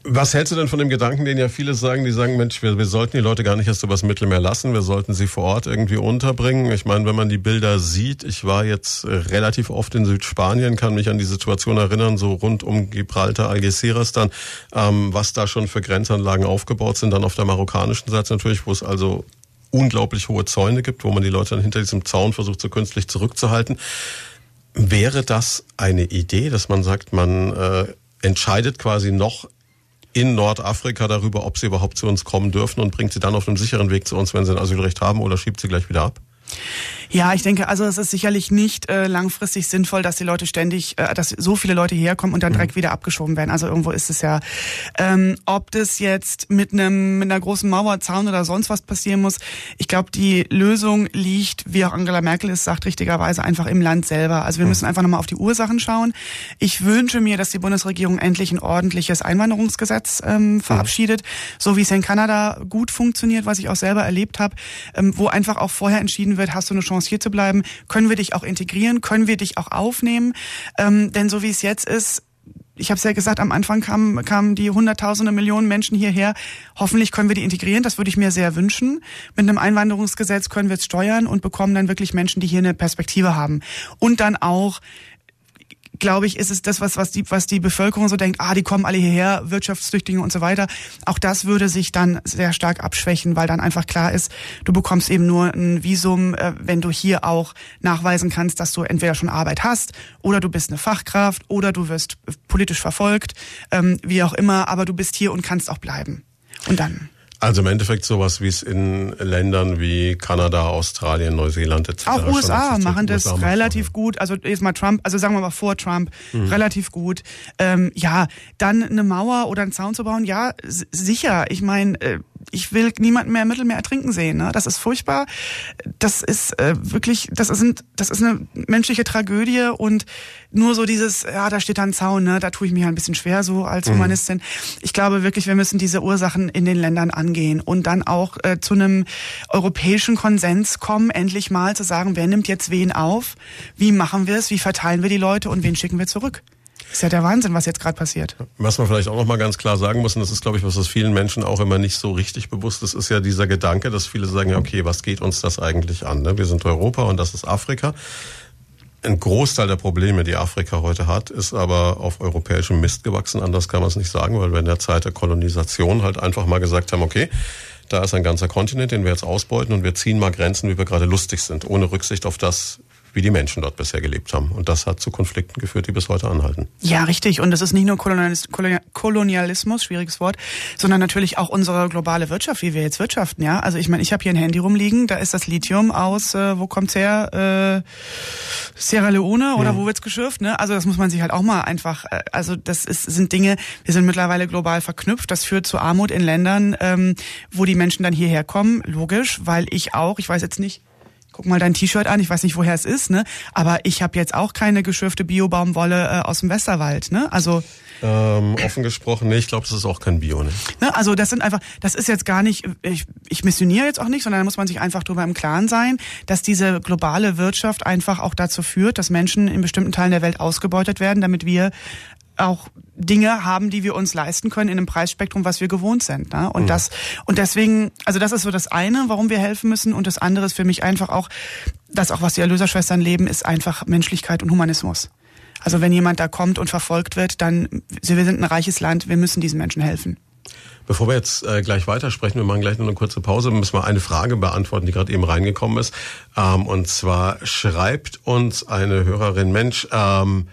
Was hältst du denn von dem Gedanken, den ja viele sagen, die sagen, Mensch, wir, wir sollten die Leute gar nicht erst übers Mittelmeer lassen, wir sollten sie vor Ort irgendwie unterbringen. Ich meine, wenn man die Bilder sieht, ich war jetzt äh, relativ oft in Südspanien, kann mich an die Situation erinnern, so rund um Gibraltar, Algeciras dann, ähm, was da schon für Grenzanlagen aufgebaut sind, dann auf der marokkanischen Seite natürlich, wo es also unglaublich hohe Zäune gibt, wo man die Leute dann hinter diesem Zaun versucht, so künstlich zurückzuhalten. Wäre das eine Idee, dass man sagt, man äh, entscheidet quasi noch in Nordafrika darüber, ob sie überhaupt zu uns kommen dürfen und bringt sie dann auf einem sicheren Weg zu uns, wenn sie ein Asylrecht haben oder schiebt sie gleich wieder ab? Ja, ich denke, also es ist sicherlich nicht äh, langfristig sinnvoll, dass die Leute ständig, äh, dass so viele Leute herkommen und dann direkt wieder abgeschoben werden. Also irgendwo ist es ja, ähm, ob das jetzt mit einem mit einer großen Mauer, Zaun oder sonst was passieren muss. Ich glaube, die Lösung liegt, wie auch Angela Merkel es sagt, richtigerweise einfach im Land selber. Also wir müssen einfach nochmal auf die Ursachen schauen. Ich wünsche mir, dass die Bundesregierung endlich ein ordentliches Einwanderungsgesetz ähm, verabschiedet, so wie es in Kanada gut funktioniert, was ich auch selber erlebt habe, ähm, wo einfach auch vorher entschieden wird, hast du eine Chance Hier zu bleiben? Können wir dich auch integrieren? Können wir dich auch aufnehmen? Ähm, denn so wie es jetzt ist, ich habe es ja gesagt, am Anfang kamen, kamen die Hunderttausende Millionen Menschen hierher. Hoffentlich können wir die integrieren. Das würde ich mir sehr wünschen. Mit einem Einwanderungsgesetz können wir es steuern und bekommen dann wirklich Menschen, die hier eine Perspektive haben. Und dann auch glaube ich, ist es das, was, was, die, was die Bevölkerung so denkt, ah, die kommen alle hierher, Wirtschaftsflüchtlinge und so weiter. Auch das würde sich dann sehr stark abschwächen, weil dann einfach klar ist, du bekommst eben nur ein Visum, äh, wenn du hier auch nachweisen kannst, dass du entweder schon Arbeit hast oder du bist eine Fachkraft oder du wirst politisch verfolgt, ähm, wie auch immer, aber du bist hier und kannst auch bleiben. Und dann. Also im Endeffekt sowas, wie es in Ländern wie Kanada, Australien, Neuseeland etc. Auch USA machen das USA relativ gut. Also jetzt mal Trump, also sagen wir mal vor Trump, mhm. relativ gut. Ähm, ja, dann eine Mauer oder einen Zaun zu bauen, ja, sicher. Ich meine, äh, ich will niemanden mehr im Mittelmeer ertrinken sehen. Ne? Das ist furchtbar. Das ist äh, wirklich, das ist, das ist eine menschliche Tragödie und nur so dieses, ja, da steht da ein Zaun, ne? da tue ich mich ein bisschen schwer so als mhm. Humanistin. Ich glaube wirklich, wir müssen diese Ursachen in den Ländern angehen und dann auch äh, zu einem europäischen Konsens kommen, endlich mal zu sagen, wer nimmt jetzt wen auf, wie machen wir es, wie verteilen wir die Leute und wen schicken wir zurück. Ist ja der Wahnsinn, was jetzt gerade passiert. Was man vielleicht auch noch mal ganz klar sagen muss, und das ist, glaube ich, was das vielen Menschen auch immer nicht so richtig bewusst ist, ist ja dieser Gedanke, dass viele sagen, ja, okay, was geht uns das eigentlich an? Ne? Wir sind Europa und das ist Afrika. Ein Großteil der Probleme, die Afrika heute hat, ist aber auf europäischem Mist gewachsen. Anders kann man es nicht sagen, weil wir in der Zeit der Kolonisation halt einfach mal gesagt haben, okay, da ist ein ganzer Kontinent, den wir jetzt ausbeuten und wir ziehen mal Grenzen, wie wir gerade lustig sind, ohne Rücksicht auf das, wie die Menschen dort bisher gelebt haben. Und das hat zu Konflikten geführt, die bis heute anhalten. Ja, richtig. Und das ist nicht nur Kolonialismus, schwieriges Wort, sondern natürlich auch unsere globale Wirtschaft, wie wir jetzt wirtschaften. Ja, also ich meine, ich habe hier ein Handy rumliegen, da ist das Lithium aus, äh, wo kommt's her? Äh, Sierra Leone oder mhm. wo wird's geschürft? Ne? Also das muss man sich halt auch mal einfach. Äh, also das ist, sind Dinge. Wir sind mittlerweile global verknüpft. Das führt zu Armut in Ländern, ähm, wo die Menschen dann hierher kommen. Logisch, weil ich auch, ich weiß jetzt nicht guck mal dein T-Shirt an, ich weiß nicht, woher es ist, ne? Aber ich habe jetzt auch keine geschürfte Biobaumwolle äh, aus dem Westerwald, ne? Also ähm, offen gesprochen, nee, ich glaube, das ist auch kein Bio, ne? ne? Also das sind einfach, das ist jetzt gar nicht, ich, ich missioniere jetzt auch nicht, sondern da muss man sich einfach drüber im Klaren sein, dass diese globale Wirtschaft einfach auch dazu führt, dass Menschen in bestimmten Teilen der Welt ausgebeutet werden, damit wir auch Dinge haben, die wir uns leisten können in einem Preisspektrum, was wir gewohnt sind. Ne? Und mhm. das und deswegen, also das ist so das eine, warum wir helfen müssen. Und das andere ist für mich einfach auch, das auch was die Erlöserschwestern leben, ist einfach Menschlichkeit und Humanismus. Also wenn jemand da kommt und verfolgt wird, dann wir sind ein reiches Land, wir müssen diesen Menschen helfen. Bevor wir jetzt äh, gleich weitersprechen, wir machen gleich noch eine kurze Pause, müssen wir eine Frage beantworten, die gerade eben reingekommen ist. Ähm, und zwar schreibt uns eine Hörerin, Mensch, ähm,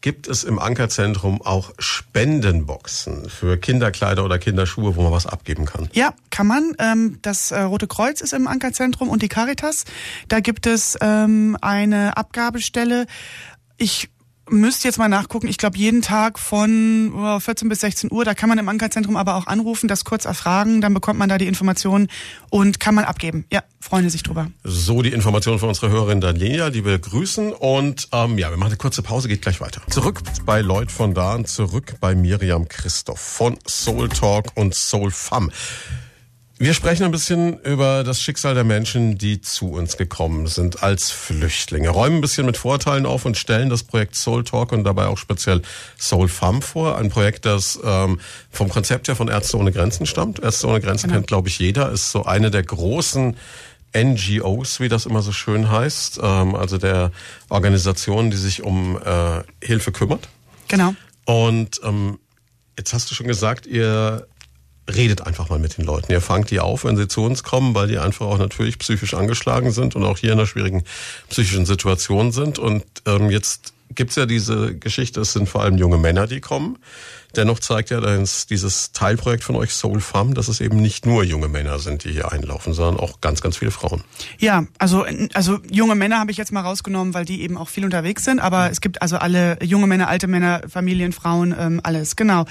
gibt es im Ankerzentrum auch Spendenboxen für Kinderkleider oder Kinderschuhe, wo man was abgeben kann? Ja, kann man. Ähm, das äh, Rote Kreuz ist im Ankerzentrum und die Caritas. Da gibt es ähm, eine Abgabestelle. Ich müsst jetzt mal nachgucken. Ich glaube, jeden Tag von 14 bis 16 Uhr, da kann man im Ankerzentrum aber auch anrufen, das kurz erfragen, dann bekommt man da die Informationen und kann man abgeben. Ja, freuen sich drüber. So, die Information von unserer Hörerin Daniela, die wir grüßen. Und ähm, ja, wir machen eine kurze Pause, geht gleich weiter. Zurück bei Lloyd von Dahn, zurück bei Miriam Christoph von Soul Talk und Soul Fam. Wir sprechen ein bisschen über das Schicksal der Menschen, die zu uns gekommen sind als Flüchtlinge. Räumen ein bisschen mit Vorteilen auf und stellen das Projekt Soul Talk und dabei auch speziell Soul Fam vor. Ein Projekt, das ähm, vom Konzept her von Ärzte ohne Grenzen stammt. Ärzte ohne Grenzen genau. kennt, glaube ich, jeder. Ist so eine der großen NGOs, wie das immer so schön heißt. Ähm, also der Organisation, die sich um äh, Hilfe kümmert. Genau. Und ähm, jetzt hast du schon gesagt, ihr redet einfach mal mit den Leuten. Ihr fangt die auf, wenn sie zu uns kommen, weil die einfach auch natürlich psychisch angeschlagen sind und auch hier in einer schwierigen psychischen Situation sind. Und ähm, jetzt gibt's ja diese Geschichte, es sind vor allem junge Männer, die kommen. Dennoch zeigt ja dieses Teilprojekt von euch Soul Farm, dass es eben nicht nur junge Männer sind, die hier einlaufen, sondern auch ganz, ganz viele Frauen. Ja, also, also junge Männer habe ich jetzt mal rausgenommen, weil die eben auch viel unterwegs sind, aber es gibt also alle junge Männer, alte Männer, Familien, Frauen, ähm, alles, genau.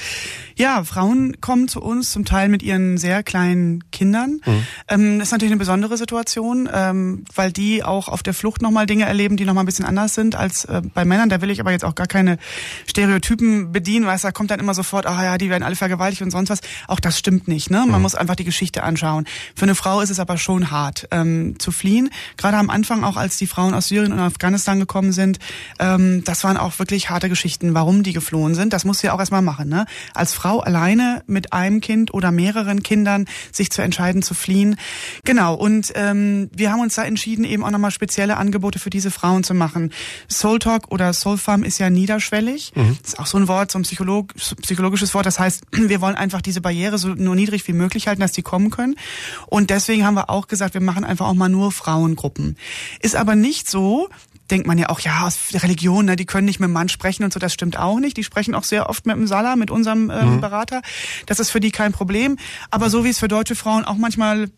Ja, Frauen kommen zu uns zum Teil mit ihren sehr kleinen Kindern. Mhm. Ähm, das ist natürlich eine besondere Situation, ähm, weil die auch auf der Flucht nochmal Dinge erleben, die nochmal ein bisschen anders sind als äh, bei Männern. Da will ich aber jetzt auch gar keine Stereotypen bedienen, weil da kommt dann immer sofort, ah ja, die werden alle vergewaltigt und sonst was. Auch das stimmt nicht. Ne? Man mhm. muss einfach die Geschichte anschauen. Für eine Frau ist es aber schon hart ähm, zu fliehen. Gerade am Anfang auch, als die Frauen aus Syrien und Afghanistan gekommen sind, ähm, das waren auch wirklich harte Geschichten, warum die geflohen sind. Das muss sie auch erstmal machen. Ne? Als Frau alleine mit einem Kind oder mehreren Kindern sich zu entscheiden zu fliehen. Genau. Und ähm, wir haben uns da entschieden, eben auch nochmal spezielle Angebote für diese Frauen zu machen. Soul Talk oder Soul Farm ist ja niederschwellig. Mhm. Das ist auch so ein Wort, so ein Psycholog, psychologisches Wort. Das heißt, wir wollen einfach diese Barriere so nur niedrig wie möglich halten, dass die kommen können. Und deswegen haben wir auch gesagt, wir machen einfach auch mal nur Frauengruppen. Ist aber nicht so, denkt man ja auch, ja, aus der Religion, ne, die können nicht mit dem Mann sprechen und so, das stimmt auch nicht. Die sprechen auch sehr oft mit dem Salah, mit unserem ähm, mhm. Berater. Das ist für die kein Problem. Aber so wie es für deutsche Frauen auch manchmal,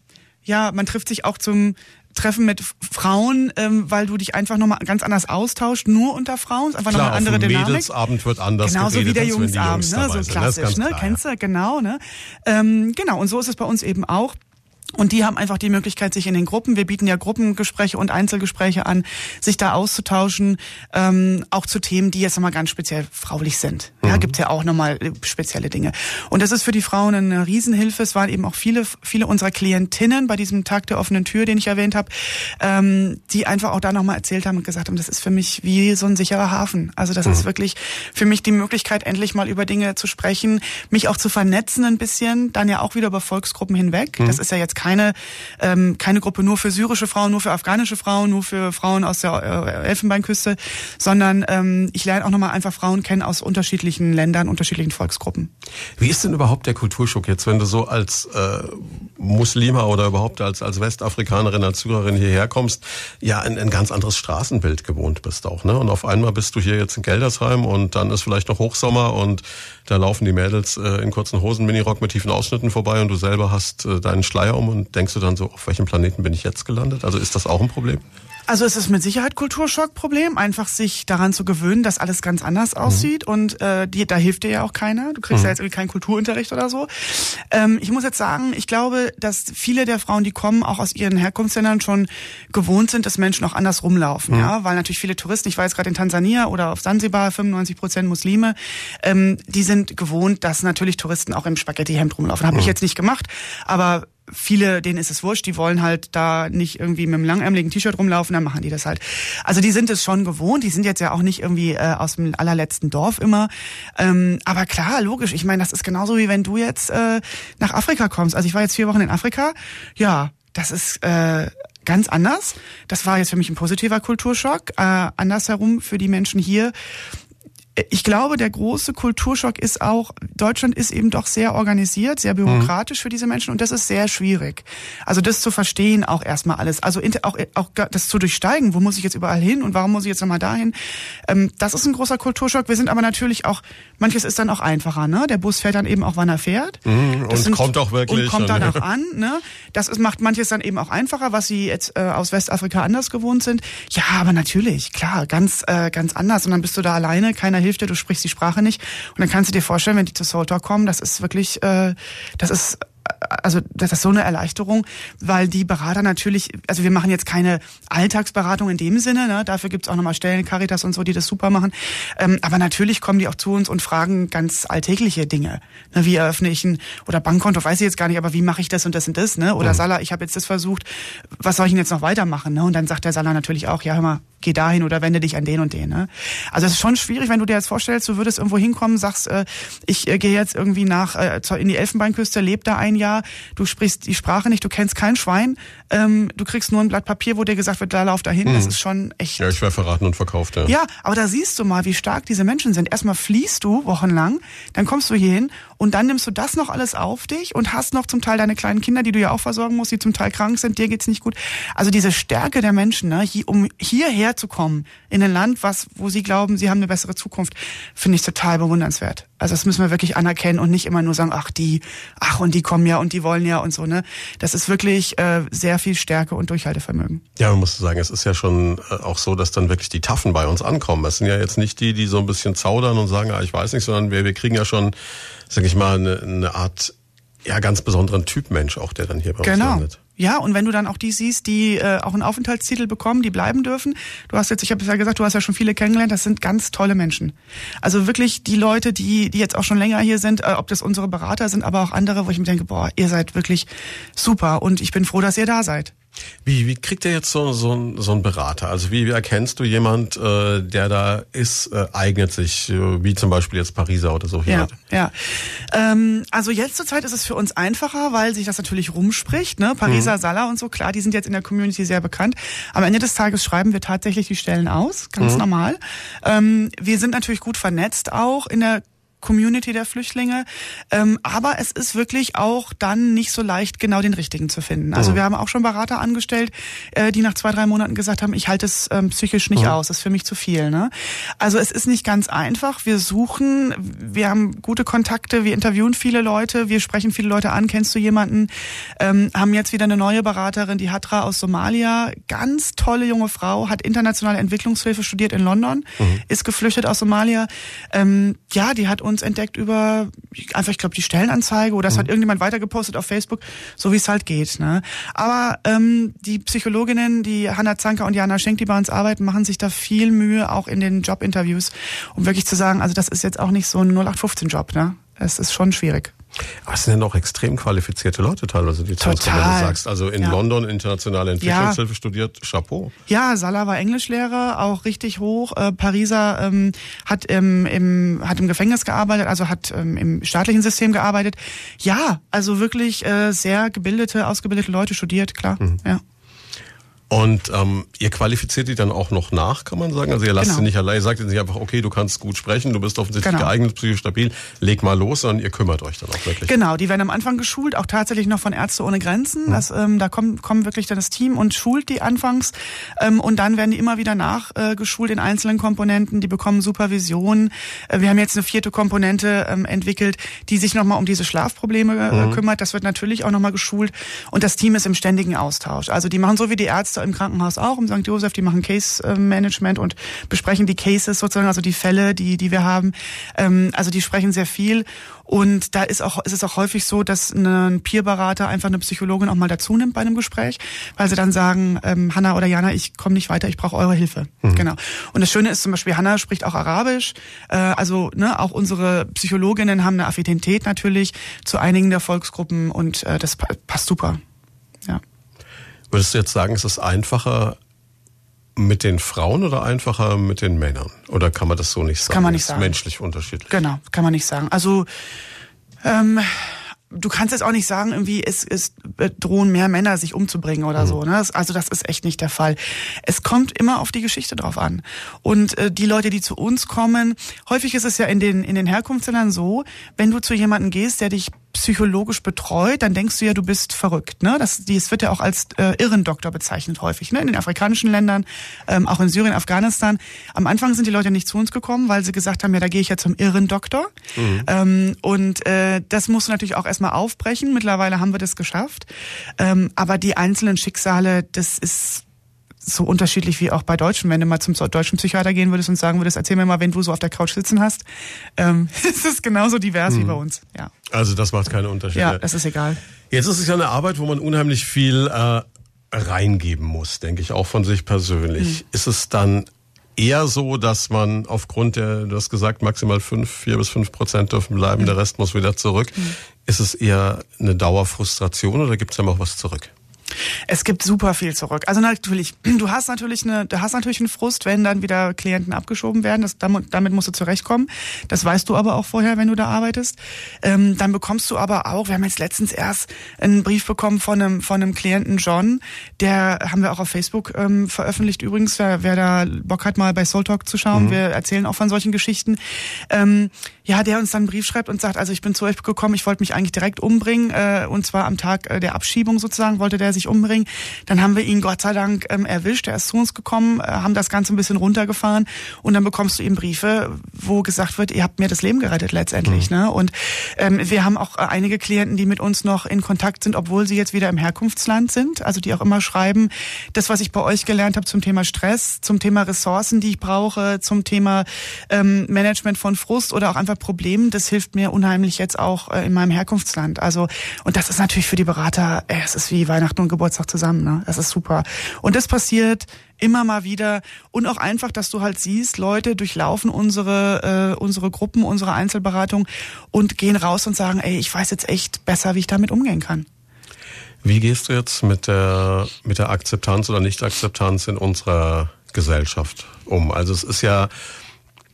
ja, man trifft sich auch zum Treffen mit Frauen, ähm, weil du dich einfach nochmal ganz anders austauscht, nur unter Frauen, einfach nochmal andere Dynamik. Mädelsabend wird anders Genauso wie der Jungsabend, ne? so klassisch, ne? Klar, Kennst du, genau, ne? Ähm, genau, und so ist es bei uns eben auch. Und die haben einfach die Möglichkeit, sich in den Gruppen, wir bieten ja Gruppengespräche und Einzelgespräche an, sich da auszutauschen, ähm, auch zu Themen, die jetzt nochmal ganz speziell fraulich sind. Ja, mhm. gibt's ja auch nochmal äh, spezielle Dinge. Und das ist für die Frauen eine Riesenhilfe. Es waren eben auch viele, viele unserer Klientinnen bei diesem Tag der offenen Tür, den ich erwähnt habe, ähm, die einfach auch da nochmal erzählt haben und gesagt haben, das ist für mich wie so ein sicherer Hafen. Also das mhm. ist wirklich für mich die Möglichkeit, endlich mal über Dinge zu sprechen, mich auch zu vernetzen ein bisschen, dann ja auch wieder über Volksgruppen hinweg. Mhm. Das ist ja jetzt keine, ähm, keine Gruppe nur für syrische Frauen, nur für afghanische Frauen, nur für Frauen aus der äh, Elfenbeinküste, sondern ähm, ich lerne auch nochmal einfach Frauen kennen aus unterschiedlichen Ländern, unterschiedlichen Volksgruppen. Wie ist denn überhaupt der Kulturschock jetzt, wenn du so als äh, Muslima oder überhaupt als, als Westafrikanerin, als Syrerin hierher kommst, ja ein, ein ganz anderes Straßenbild gewohnt bist auch, ne? Und auf einmal bist du hier jetzt in Geldersheim und dann ist vielleicht noch Hochsommer und da laufen die Mädels äh, in kurzen Hosen, Minirock mit tiefen Ausschnitten vorbei und du selber hast äh, deinen Schleier um und denkst du dann so, auf welchem Planeten bin ich jetzt gelandet? Also ist das auch ein Problem? Also es ist mit Sicherheit Kulturschockproblem, einfach sich daran zu gewöhnen, dass alles ganz anders mhm. aussieht und äh, die, da hilft dir ja auch keiner. Du kriegst mhm. ja jetzt irgendwie keinen Kulturunterricht oder so. Ähm, ich muss jetzt sagen, ich glaube, dass viele der Frauen, die kommen, auch aus ihren Herkunftsländern schon gewohnt sind, dass Menschen auch anders rumlaufen, mhm. ja, weil natürlich viele Touristen, ich war jetzt gerade in Tansania oder auf Sansibar, 95 Prozent Muslime, ähm, die sind gewohnt, dass natürlich Touristen auch im Spaghetti-Hemd rumlaufen. Habe ich mhm. jetzt nicht gemacht, aber viele, denen ist es wurscht, die wollen halt da nicht irgendwie mit einem langärmeligen T-Shirt rumlaufen, dann machen die das halt. Also die sind es schon gewohnt, die sind jetzt ja auch nicht irgendwie äh, aus dem allerletzten Dorf immer. Ähm, aber klar, logisch, ich meine, das ist genauso wie wenn du jetzt äh, nach Afrika kommst. Also ich war jetzt vier Wochen in Afrika, ja, das ist äh, ganz anders. Das war jetzt für mich ein positiver Kulturschock. Äh, andersherum für die Menschen hier ich glaube, der große Kulturschock ist auch, Deutschland ist eben doch sehr organisiert, sehr bürokratisch mhm. für diese Menschen und das ist sehr schwierig. Also das zu verstehen auch erstmal alles. Also auch, auch das zu durchsteigen, wo muss ich jetzt überall hin und warum muss ich jetzt nochmal dahin? Ähm, das ist ein großer Kulturschock. Wir sind aber natürlich auch, manches ist dann auch einfacher. Ne? Der Bus fährt dann eben auch, wann er fährt. Mhm, und sind, kommt auch wirklich. Und kommt dann auch an. Ne? Das ist, macht manches dann eben auch einfacher, was sie jetzt äh, aus Westafrika anders gewohnt sind. Ja, aber natürlich, klar, ganz, äh, ganz anders. Und dann bist du da alleine, keiner hilft dir, du sprichst die Sprache nicht. Und dann kannst du dir vorstellen, wenn die zu Soul Talk kommen, das ist wirklich, äh, das ist also das ist so eine Erleichterung, weil die Berater natürlich, also wir machen jetzt keine Alltagsberatung in dem Sinne, ne? dafür gibt's auch nochmal Stellen, Caritas und so, die das super machen. Ähm, aber natürlich kommen die auch zu uns und fragen ganz alltägliche Dinge. Ne? Wie eröffne ich ein, oder Bankkonto, weiß ich jetzt gar nicht, aber wie mache ich das und das und das, ne? Oder mhm. Salah, ich habe jetzt das versucht, was soll ich denn jetzt noch weitermachen? Ne? Und dann sagt der Salah natürlich auch, ja hör mal, geh dahin oder wende dich an den und den. Ne? Also es ist schon schwierig, wenn du dir jetzt vorstellst, du würdest irgendwo hinkommen, sagst, äh, ich äh, gehe jetzt irgendwie nach äh, in die Elfenbeinküste, leb da ein Jahr, du sprichst die Sprache nicht, du kennst kein Schwein, ähm, du kriegst nur ein Blatt Papier, wo dir gesagt wird, da lauf dahin. Mhm. Das ist schon echt. Ja, ich wäre verraten und verkauft, ja. Ja, aber da siehst du mal, wie stark diese Menschen sind. Erstmal fließt du wochenlang, dann kommst du hierhin und dann nimmst du das noch alles auf dich und hast noch zum Teil deine kleinen Kinder, die du ja auch versorgen musst, die zum Teil krank sind, dir geht's nicht gut. Also diese Stärke der Menschen, ne, hier, um hierher zu kommen, in ein Land, was, wo sie glauben, sie haben eine bessere Zukunft, finde ich total bewundernswert. Also das müssen wir wirklich anerkennen und nicht immer nur sagen, ach die, ach und die kommen ja und die wollen ja und so, ne. Das ist wirklich äh, sehr viel Stärke und Durchhaltevermögen. Ja, man muss sagen, es ist ja schon äh, auch so, dass dann wirklich die Taffen bei uns ankommen. Es sind ja jetzt nicht die, die so ein bisschen zaudern und sagen, ah, ich weiß nicht, sondern wir, wir kriegen ja schon, sag ich mal, eine, eine Art ja, ganz besonderen Typ Mensch auch, der dann hier bei genau. uns landet. Ja, und wenn du dann auch die siehst, die äh, auch einen Aufenthaltstitel bekommen, die bleiben dürfen. Du hast jetzt, ich habe ja gesagt, du hast ja schon viele kennengelernt, das sind ganz tolle Menschen. Also wirklich die Leute, die, die jetzt auch schon länger hier sind, äh, ob das unsere Berater sind, aber auch andere, wo ich mir denke, boah, ihr seid wirklich super und ich bin froh, dass ihr da seid. Wie, wie kriegt ihr jetzt so, so, ein, so einen Berater? Also wie, wie erkennst du jemand, äh, der da ist, äh, eignet sich, äh, wie zum Beispiel jetzt Pariser oder so Ja, jemand? ja. Ähm, also jetzt zur Zeit ist es für uns einfacher, weil sich das natürlich rumspricht. Ne? Pariser Salah und so, klar, die sind jetzt in der Community sehr bekannt. Am Ende des Tages schreiben wir tatsächlich die Stellen aus, ganz normal. Ähm, wir sind natürlich gut vernetzt auch in der Community der Flüchtlinge. Ähm, aber es ist wirklich auch dann nicht so leicht, genau den richtigen zu finden. Also wir haben auch schon Berater angestellt, äh, die nach zwei, drei Monaten gesagt haben, ich halte es ähm, psychisch nicht aus, das ist für mich zu viel. Ne? Also es ist nicht ganz einfach. Wir suchen, wir haben gute Kontakte, wir interviewen viele Leute, wir sprechen viele Leute an. Kennst du jemanden? Ähm, haben jetzt wieder eine neue Beraterin, die Hatra aus Somalia. Ganz tolle junge Frau, hat internationale Entwicklungshilfe studiert in London, ist geflüchtet aus Somalia. Ähm, ja, die hat uns entdeckt über einfach, ich glaube, die Stellenanzeige oder das hat irgendjemand weitergepostet auf Facebook, so wie es halt geht. Ne? Aber ähm, die Psychologinnen, die Hanna Zanker und Jana Schenk, die bei uns arbeiten, machen sich da viel Mühe, auch in den Jobinterviews, um wirklich zu sagen, also das ist jetzt auch nicht so ein 0815-Job, ne? Es ist schon schwierig. Aber es sind ja auch extrem qualifizierte Leute teilweise, die kommen, wenn du Total. sagst. Also in Ja. London internationale Entwicklungshilfe studiert, Chapeau. Ja, Salah war Englischlehrer, auch richtig hoch. Äh, Pariser ähm, hat, im, im, hat im Gefängnis gearbeitet, also hat ähm, im staatlichen System gearbeitet. Ja, also wirklich äh, sehr gebildete, ausgebildete Leute studiert, klar. Ja. Und ähm, ihr qualifiziert die dann auch noch nach, kann man sagen? Also ihr lasst Genau. sie nicht allein, ihr sagt ihnen nicht einfach, okay, du kannst gut sprechen, du bist offensichtlich Genau. geeignet, psychisch stabil, leg mal los, sondern ihr kümmert euch dann auch wirklich. Genau, die werden am Anfang geschult, auch tatsächlich noch von Ärzte ohne Grenzen. Das, ähm, da kommt, kommt wirklich dann das Team und schult die anfangs. Ähm, und dann werden die immer wieder nachgeschult äh, in einzelnen Komponenten. Die bekommen Supervision. Äh, wir haben jetzt eine vierte Komponente ähm, entwickelt, die sich nochmal um diese Schlafprobleme äh, kümmert. Das wird natürlich auch nochmal geschult. Und das Team ist im ständigen Austausch. Also die machen so wie die Ärzte im Krankenhaus auch, im St. Josef, die machen Case-Management und besprechen die Cases sozusagen, also die Fälle, die, die wir haben. Ähm, also die sprechen sehr viel. Und da ist auch, ist es auch häufig so, dass ein Peerberater einfach eine Psychologin auch mal dazu nimmt bei einem Gespräch, weil sie dann sagen, ähm, Hanna oder Jana, ich komme nicht weiter, ich brauche eure Hilfe. Genau. Und das Schöne ist zum Beispiel, Hanna spricht auch Arabisch. Äh, also ne, auch unsere Psychologinnen haben eine Affinität natürlich zu einigen der Volksgruppen und äh, das pa- passt super. Würdest du jetzt sagen, ist es einfacher mit den Frauen oder einfacher mit den Männern? Oder kann man das so nicht sagen? kann man nicht Ist sagen. menschlich unterschiedlich. Genau, kann man nicht sagen. Also ähm, du kannst jetzt auch nicht sagen, irgendwie es, es drohen mehr Männer sich umzubringen oder so. Ne? Also das ist echt nicht der Fall. Es kommt immer auf die Geschichte drauf an. Und äh, die Leute, die zu uns kommen, häufig ist es ja in den in den Herkunftsländern so, wenn du zu jemandem gehst, der dich psychologisch betreut, dann denkst du ja, du bist verrückt. Ne? Das, das wird ja auch als äh, Irrendoktor bezeichnet häufig. Ne? In den afrikanischen Ländern, ähm, auch in Syrien, Afghanistan. Am Anfang sind die Leute nicht zu uns gekommen, weil sie gesagt haben, ja, da gehe ich ja zum Irrendoktor. Ähm, und äh, das musst du natürlich auch erstmal aufbrechen. Mittlerweile haben wir das geschafft. Ähm, aber die einzelnen Schicksale, das ist so unterschiedlich wie auch bei Deutschen. Wenn du mal zum deutschen Psychiater gehen würdest und sagen würdest, erzähl mir mal, wenn du so auf der Couch sitzen hast, ähm, ist es genauso divers wie bei uns. Ja. Also das macht keine Unterschiede. ja, das ist egal. Jetzt ist es ja eine Arbeit, wo man unheimlich viel äh, reingeben muss, denke ich, auch von sich persönlich. Ist es dann eher so, dass man aufgrund der, du hast gesagt, maximal fünf, vier bis fünf Prozent dürfen bleiben, der Rest muss wieder zurück. Ist es eher eine Dauerfrustration oder gibt es dann auch was zurück? Es gibt super viel zurück. Also natürlich, du hast natürlich eine, du hast natürlich einen Frust, wenn dann wieder Klienten abgeschoben werden. Das, damit, damit musst du zurechtkommen. Das weißt du aber auch vorher, wenn du da arbeitest. Ähm, dann bekommst du aber auch, wir haben jetzt letztens erst einen Brief bekommen von einem, von einem Klienten John, der haben wir auch auf Facebook ähm, veröffentlicht übrigens, wer, wer da Bock hat, mal bei Soul Talk zu schauen. Wir erzählen auch von solchen Geschichten. Ähm, ja, der uns dann einen Brief schreibt und sagt, also ich bin zu euch gekommen, ich wollte mich eigentlich direkt umbringen, äh, und zwar am Tag äh, der Abschiebung sozusagen, wollte der sich umbringen. Dann haben wir ihn Gott sei Dank ähm, erwischt, er ist zu uns gekommen, äh, haben das Ganze ein bisschen runtergefahren und dann bekommst du eben Briefe, wo gesagt wird, ihr habt mir das Leben gerettet letztendlich. Ne? Und ähm, wir haben auch äh, einige Klienten, die mit uns noch in Kontakt sind, obwohl sie jetzt wieder im Herkunftsland sind, also die auch immer schreiben, das, was ich bei euch gelernt habe zum Thema Stress, zum Thema Ressourcen, die ich brauche, zum Thema ähm, Management von Frust oder auch einfach Problem, das hilft mir unheimlich jetzt auch äh, in meinem Herkunftsland. Also und das ist natürlich für die Berater, ey, es ist wie Weihnachten und Geburtstag zusammen. Ne? Das ist super. Und das passiert immer mal wieder und auch einfach, dass du halt siehst, Leute durchlaufen unsere äh, unsere Gruppen, unsere Einzelberatung und gehen raus und sagen, ey, ich weiß jetzt echt besser, wie ich damit umgehen kann. Wie gehst du jetzt mit der mit der Akzeptanz oder Nicht-Akzeptanz in unserer Gesellschaft um? Also es ist ja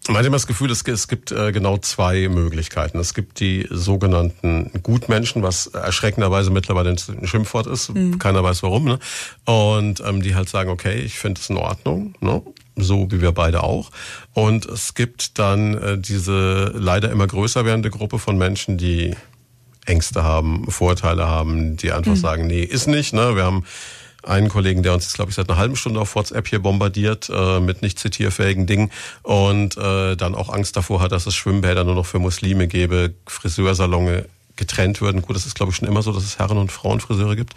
man hat immer das Gefühl, es, gibt äh, genau zwei Möglichkeiten. Es gibt die sogenannten Gutmenschen, was erschreckenderweise mittlerweile ein Schimpfwort ist. Mhm. Keiner weiß warum. Ne? Und ähm, die halt sagen, okay, ich finde es in Ordnung. Ne? so wie wir beide auch. Und es gibt dann äh, diese leider immer größer werdende Gruppe von Menschen, die Ängste haben, Vorteile haben, die einfach mhm. sagen, nee, ist nicht. Ne? Wir haben einen Kollegen, der uns jetzt, glaube ich, seit einer halben Stunde auf WhatsApp hier bombardiert äh, mit nicht zitierfähigen Dingen und äh, dann auch Angst davor hat, dass es Schwimmbäder nur noch für Muslime gäbe, Friseursalone getrennt würden. Gut, das ist glaube ich schon immer so, dass es Herren- und Frauenfriseure gibt.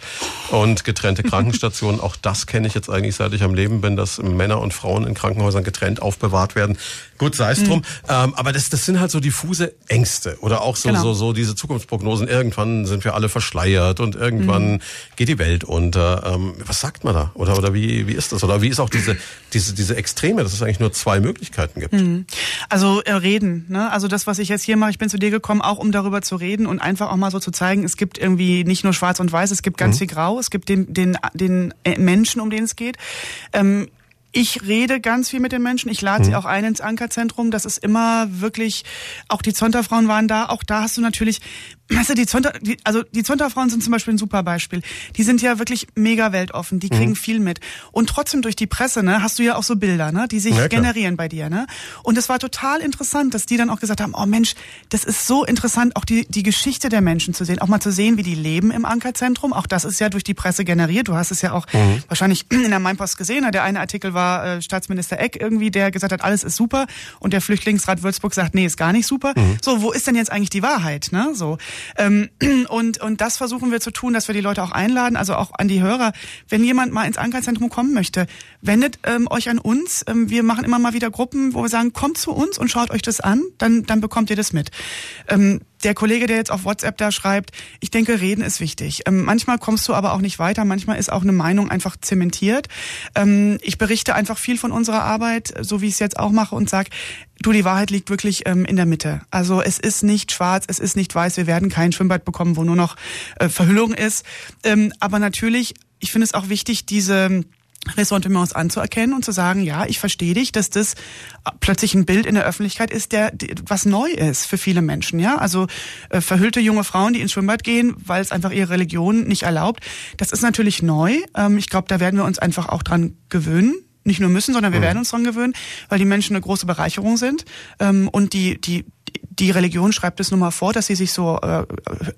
Und getrennte Krankenstationen, auch das kenne ich jetzt eigentlich seit ich am Leben bin, dass Männer und Frauen in Krankenhäusern getrennt aufbewahrt werden. Gut, sei es drum. Mhm. Ähm, aber das, das sind halt so diffuse Ängste oder auch so, genau. so, so diese Zukunftsprognosen. Irgendwann sind wir alle verschleiert und irgendwann mhm. geht die Welt unter. Ähm, was sagt man da? Oder, oder wie, wie ist das? Oder wie ist auch diese, diese, diese Extreme, dass es eigentlich nur zwei Möglichkeiten gibt? Mhm. Also äh, reden. Ne? Also das, was ich jetzt hier mache, ich bin zu dir gekommen, auch um darüber zu reden und einfach auch mal so zu zeigen, es gibt irgendwie nicht nur schwarz und weiß, es gibt ganz mhm. viel Grau, es gibt den, den, den äh, Menschen, um den es geht. Ähm, ich rede ganz viel mit den Menschen. Ich lade mhm. sie auch ein ins Ankerzentrum. Das ist immer wirklich, auch die Zonterfrauen waren da. Auch da hast du natürlich Weißt du, die Zonta, die, also die Zonta-Frauen sind zum Beispiel ein super Beispiel. Die sind ja wirklich mega weltoffen, die kriegen mhm. viel mit. Und trotzdem durch die Presse, ne, hast du ja auch so Bilder, ne, die sich ja, generieren bei dir, ne. Und es war total interessant, dass die dann auch gesagt haben, oh Mensch, das ist so interessant, auch die, die Geschichte der Menschen zu sehen, auch mal zu sehen, wie die leben im Ankerzentrum. Auch das ist ja durch die Presse generiert. Du hast es ja auch mhm. wahrscheinlich in der Mainpost gesehen. Ne? Der eine Artikel war äh, Staatsminister Eck irgendwie, der gesagt hat, alles ist super. Und der Flüchtlingsrat Würzburg sagt, nee, ist gar nicht super. Mhm. So, wo ist denn jetzt eigentlich die Wahrheit, ne, so. Ähm, und, und das versuchen wir zu tun, dass wir die Leute auch einladen, also auch an die Hörer. Wenn jemand mal ins Ankerzentrum kommen möchte, wendet ähm, euch an uns. Ähm, wir machen immer mal wieder Gruppen, wo wir sagen, kommt zu uns und schaut euch das an, dann, dann bekommt ihr das mit. Ähm, der Kollege, der jetzt auf WhatsApp da schreibt, ich denke, reden ist wichtig. Ähm, manchmal kommst du aber auch nicht weiter, manchmal ist auch eine Meinung einfach zementiert. Ähm, ich berichte einfach viel von unserer Arbeit, so wie ich es jetzt auch mache und sage, du, die Wahrheit liegt wirklich ähm, in der Mitte. Also es ist nicht schwarz, es ist nicht weiß, wir werden kein Schwimmbad bekommen, wo nur noch äh, Verhüllung ist. Ähm, aber natürlich, ich finde es auch wichtig, diese Ressentiments anzuerkennen und zu sagen, ja, ich verstehe dich, dass das plötzlich ein Bild in der Öffentlichkeit ist, der was neu ist für viele Menschen, ja? Also äh, verhüllte junge Frauen, die ins Schwimmbad gehen, weil es einfach ihre Religion nicht erlaubt. Das ist natürlich neu. Ähm, ich glaube, da werden wir uns einfach auch dran gewöhnen nicht nur müssen, sondern wir mhm. werden uns dran gewöhnen, weil die Menschen eine große Bereicherung sind ähm, und die die die Religion schreibt es nun mal vor, dass sie sich so äh,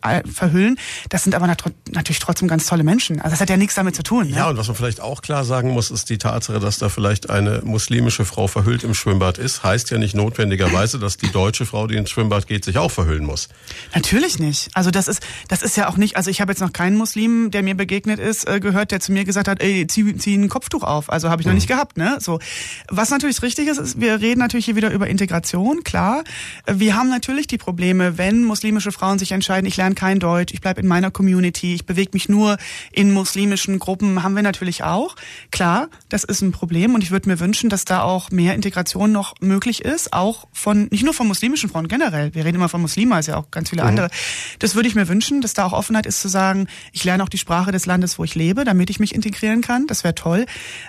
äh, verhüllen. Das sind aber nat natürlich trotzdem ganz tolle Menschen. Also das hat ja nichts damit zu tun. Ne? Ja, und was man vielleicht auch klar sagen muss, ist die Tatsache, dass da vielleicht eine muslimische Frau verhüllt im Schwimmbad ist, heißt ja nicht notwendigerweise, dass die deutsche Frau, die ins Schwimmbad geht, sich auch verhüllen muss. Natürlich nicht. Also das ist das ist ja auch nicht. Also ich habe jetzt noch keinen Muslim, der mir begegnet ist, äh, gehört, der zu mir gesagt hat, ey, zieh, zieh ein Kopftuch auf. Also habe ich noch mhm. nicht gehabt. Ne? So, was natürlich richtig ist, ist, wir reden natürlich hier wieder über Integration. Klar, wir haben natürlich die Probleme, wenn muslimische Frauen sich entscheiden, ich lerne kein Deutsch, ich bleibe in meiner Community, ich bewege mich nur in muslimischen Gruppen, haben wir natürlich auch. Klar, das ist ein Problem und ich würde mir wünschen, dass da auch mehr Integration noch möglich ist, auch von, nicht nur von muslimischen Frauen generell. Wir reden immer von Muslimen, also ja auch ganz viele mhm. andere. Das würde ich mir wünschen, dass da auch Offenheit ist zu sagen, ich lerne auch die Sprache des Landes, wo ich lebe, damit ich mich integrieren kann. Das wäre toll.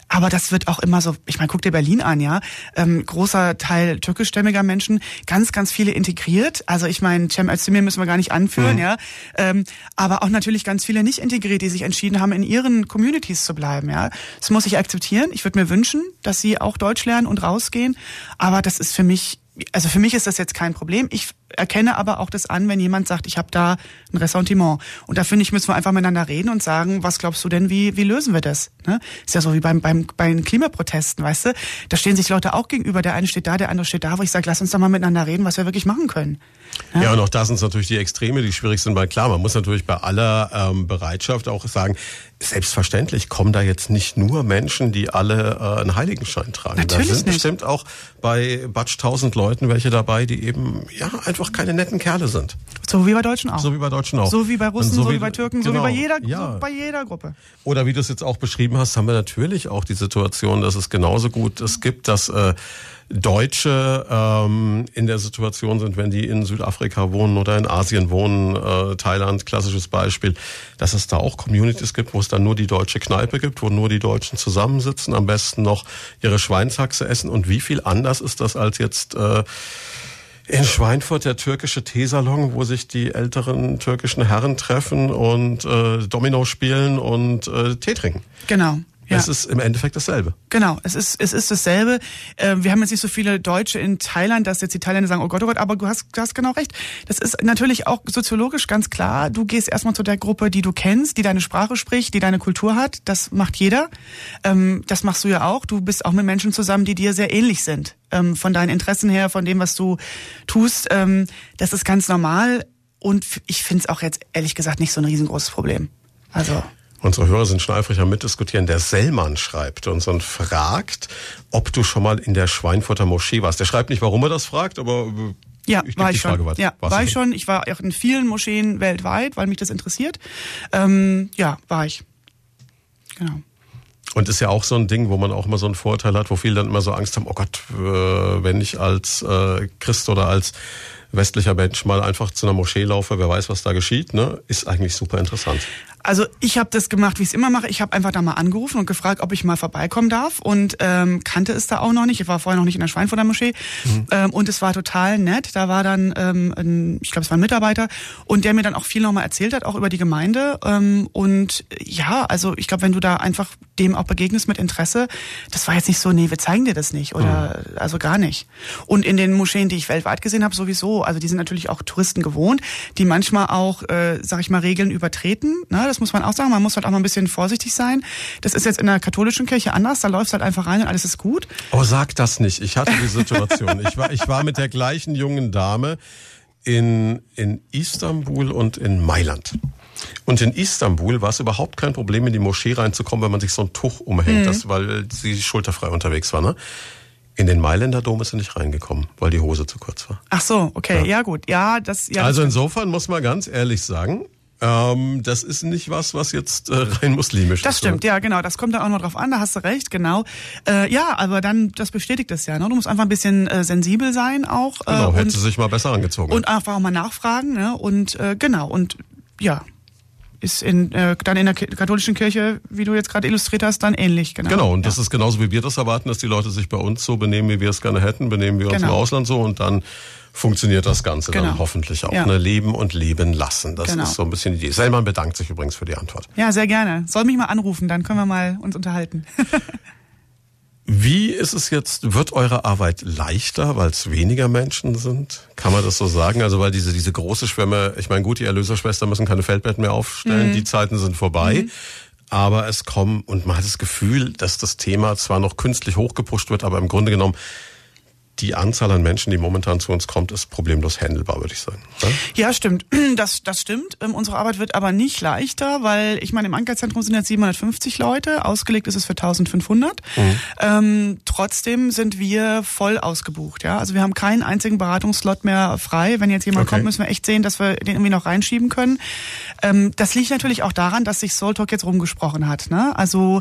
Aber das wird auch immer so, ich meine, guck dir Berlin an, ja. Ähm, großer Teil türkischstämmiger Menschen, ganz, ganz viele integriert. Also ich meine, Cem Özdemir müssen wir gar nicht anführen, mhm. ja. Ähm, aber auch natürlich ganz viele nicht integriert, die sich entschieden haben, in ihren Communities zu bleiben, ja. Das muss ich akzeptieren. Ich würde mir wünschen, dass sie auch Deutsch lernen und rausgehen. Aber das ist für mich also für mich ist das jetzt kein Problem. Ich erkenne aber auch das an, wenn jemand sagt, ich habe da ein Ressentiment. Und da finde ich, müssen wir einfach miteinander reden und sagen, was glaubst du denn, wie, wie lösen wir das? Ne? Ist ja so wie beim, beim, bei den Klimaprotesten, weißt du? Da stehen sich Leute auch gegenüber. Der eine steht da, der andere steht da, wo ich sage, lass uns doch mal miteinander reden, was wir wirklich machen können. Ja, ja und auch da sind es natürlich die Extreme, die schwierig sind, weil klar, man muss natürlich bei aller ähm, Bereitschaft auch sagen, selbstverständlich kommen da jetzt nicht nur Menschen, die alle äh, einen Heiligenschein tragen. Natürlich da sind nicht. bestimmt auch bei Batsch tausend Leuten welche dabei, die eben ja einfach keine netten Kerle sind. So wie bei Deutschen auch. So wie bei Deutschen auch. So wie bei Russen, Und so, wie bei Türken, so wie genau, bei jeder, ja. so bei jeder Gruppe. Oder wie du es jetzt auch beschrieben hast, haben wir natürlich auch die Situation, dass es genauso gut es gibt, dass äh, Deutsche ähm, in der Situation sind, wenn die in Südafrika wohnen oder in Asien wohnen, äh, Thailand, klassisches Beispiel, dass es da auch Communities gibt, wo es dann nur die deutsche Kneipe gibt, wo nur die Deutschen zusammensitzen, am besten noch ihre Schweinshaxe essen. Und wie viel anders ist das als jetzt äh, in Schweinfurt der türkische Teesalon, wo sich die älteren türkischen Herren treffen und äh, Domino spielen und äh, Tee trinken. Genau. Ja. Es ist im Endeffekt dasselbe. Genau, es ist, es ist dasselbe. Äh, wir haben jetzt nicht so viele Deutsche in Thailand, dass jetzt die Thailänder sagen, oh Gott, oh Gott, aber du hast, du hast genau recht. Das ist natürlich auch soziologisch ganz klar. Du gehst erstmal zu der Gruppe, die du kennst, die deine Sprache spricht, die deine Kultur hat. Das macht jeder. Ähm, das machst du ja auch. Du bist auch mit Menschen zusammen, die dir sehr ähnlich sind. Ähm, von deinen Interessen her, von dem, was du tust. Ähm, das ist ganz normal. Und ich finde es auch jetzt ehrlich gesagt nicht so ein riesengroßes Problem. Also. Unsere Hörer sind schon eifrig am Mitdiskutieren. Der Sellmann schreibt uns und fragt, ob du schon mal in der Schweinfurter Moschee warst. Der schreibt nicht, warum er das fragt, aber äh, ja, ich war ich schon. weiter. Ja, war ich schon. Ich war auch in vielen Moscheen weltweit, weil mich das interessiert. Ähm, ja, war ich. Genau. Und ist ja auch so ein Ding, wo man auch immer so einen Vorteil hat, wo viele dann immer so Angst haben, oh Gott, äh, wenn ich als äh, Christ oder als westlicher Mensch mal einfach zu einer Moschee laufe, wer weiß, was da geschieht, ne? ist eigentlich super interessant. Also ich habe das gemacht, wie ich es immer mache. Ich habe einfach da mal angerufen und gefragt, ob ich mal vorbeikommen darf und ähm, kannte es da auch noch nicht. Ich war vorher noch nicht in der Schweinfurter Moschee mhm. ähm, und es war total nett. Da war dann, ähm, ein, ich glaube, es war ein Mitarbeiter und der mir dann auch viel nochmal erzählt hat, auch über die Gemeinde. Ähm, und ja, also ich glaube, wenn du da einfach dem auch begegnest mit Interesse, das war jetzt nicht so, nee, wir zeigen dir das nicht oder mhm. also gar nicht. Und in den Moscheen, die ich weltweit gesehen habe, sowieso. Also die sind natürlich auch Touristen gewohnt, die manchmal auch, äh, sag ich mal, Regeln übertreten. Ne? Das muss man auch sagen. Man muss halt auch mal ein bisschen vorsichtig sein. Das ist jetzt in der katholischen Kirche anders. Da läufst halt einfach rein und alles ist gut. Oh, sag das nicht. Ich hatte die Situation. ich war, ich war mit der gleichen jungen Dame in, in Istanbul und in Mailand. Und in Istanbul war es überhaupt kein Problem, in die Moschee reinzukommen, wenn man sich so ein Tuch umhängt, mhm. das, weil sie schulterfrei unterwegs war. Ne? In den Mailänder Dom ist sie nicht reingekommen, weil die Hose zu kurz war. Ach so, okay, ja, ja gut, ja, das. Ja, also das insofern muss man ganz ehrlich sagen, ähm, das ist nicht was, was jetzt äh, rein muslimisch das ist. Das stimmt, ja, genau. Das kommt da auch noch drauf an, da hast du recht, genau. Äh, ja, aber dann, das bestätigt es ja. Ne? Du musst einfach ein bisschen äh, sensibel sein auch. Äh, genau, hätte sie sich mal besser angezogen. Und einfach auch mal nachfragen. Ne? Und äh, genau, und ja, ist in, äh, dann in der katholischen Kirche, wie du jetzt gerade illustriert hast, dann ähnlich. Genau, genau und ja. das ist genauso, wie wir das erwarten, dass die Leute sich bei uns so benehmen, wie wir es gerne hätten, benehmen wir uns Genau. im Ausland so und dann funktioniert das Ganze Genau. dann hoffentlich auch. Ja. Ne? Leben und leben lassen. Das Genau. ist so ein bisschen die Idee. Selman bedankt sich übrigens für die Antwort. Ja, sehr gerne. Soll mich mal anrufen, dann können wir mal uns unterhalten. Wie ist es jetzt, wird eure Arbeit leichter, weil es weniger Menschen sind? Kann man das so sagen? Also weil diese, diese große Schwemme, ich meine, gut, die Erlöserschwestern müssen keine Feldbetten mehr aufstellen, Mhm. die Zeiten sind vorbei. Aber es kommen, und man hat das Gefühl, dass das Thema zwar noch künstlich hochgepusht wird, aber im Grunde genommen die Anzahl an Menschen, die momentan zu uns kommt, ist problemlos handelbar, würde ich sagen. Ja? Ja, stimmt. Das, das stimmt. Ähm, unsere Arbeit wird aber nicht leichter, weil ich meine, im Ankerzentrum sind jetzt 750 Leute, ausgelegt ist es für 1500. Ähm, trotzdem sind wir voll ausgebucht. Ja, also wir haben keinen einzigen Beratungsslot mehr frei. Wenn jetzt jemand Okay. kommt, müssen wir echt sehen, dass wir den irgendwie noch reinschieben können. Ähm, das liegt natürlich auch daran, dass sich Soul Talk jetzt rumgesprochen hat. Ne? Also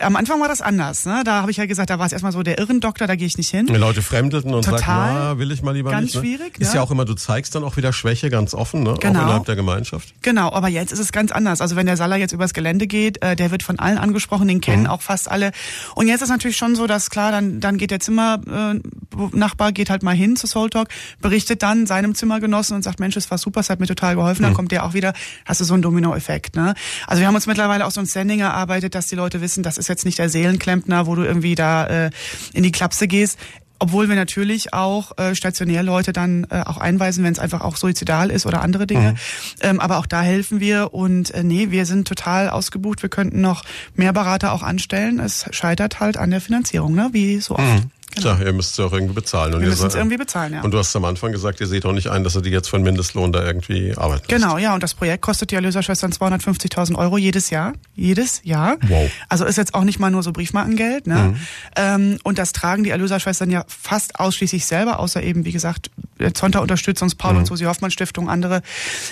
am Anfang war das anders. Ne? Da habe ich ja gesagt, da war es erstmal so der Irrendoktor, da gehe ich nicht hin. Die Leute fremdelten und Total. sagen, na, will ich mal lieber Ganz nicht. Ne? schwierig, Ist ja. ja auch immer, du zeigst dann auch wieder Schwäche ganz offen, ne? Genau. auch innerhalb der Gemeinschaft. Genau, aber jetzt ist es ganz anders. Also wenn der Salah jetzt übers Gelände geht, äh, der wird von allen angesprochen, den kennen auch fast alle. Und jetzt ist natürlich schon so, dass klar, dann, dann geht der Zimmernachbar geht halt mal hin zu Soul Talk, berichtet dann seinem Zimmergenossen und sagt, Mensch, es war super, es hat mir total geholfen. Dann kommt der auch wieder, hast du so einen Dominoeffekt. Ne? Also wir haben uns mittlerweile auch so ein Standing erarbeitet, dass die Leute wissen, das ist jetzt nicht der Seelenklempner, wo du irgendwie da äh, in die Klapse gehst. Obwohl wir natürlich auch äh, stationär Leute dann äh, auch einweisen, wenn es einfach auch suizidal ist oder andere Dinge. Mhm. Ähm, aber auch da helfen wir und äh, nee, wir sind total ausgebucht. Wir könnten noch mehr Berater auch anstellen. Es scheitert halt an der Finanzierung, ne? wie so oft. Mhm. Genau. Tja, ihr müsst es auch irgendwie bezahlen. Und wir müssen es irgendwie bezahlen, ja. Und du hast am Anfang gesagt, ihr seht auch nicht ein, dass ihr die jetzt von Mindestlohn da irgendwie arbeiten Genau, ja. Und das Projekt kostet die Erlöserschwestern 250.000 Euro jedes Jahr. Jedes Jahr. Wow. Also ist jetzt auch nicht mal nur so Briefmarkengeld. Ne? Mhm. Ähm, und das tragen die Erlöserschwestern ja fast ausschließlich selber, außer eben, wie gesagt, Zonta Unterstützungs, Paul mhm. und Susi Hoffmann Stiftung, andere.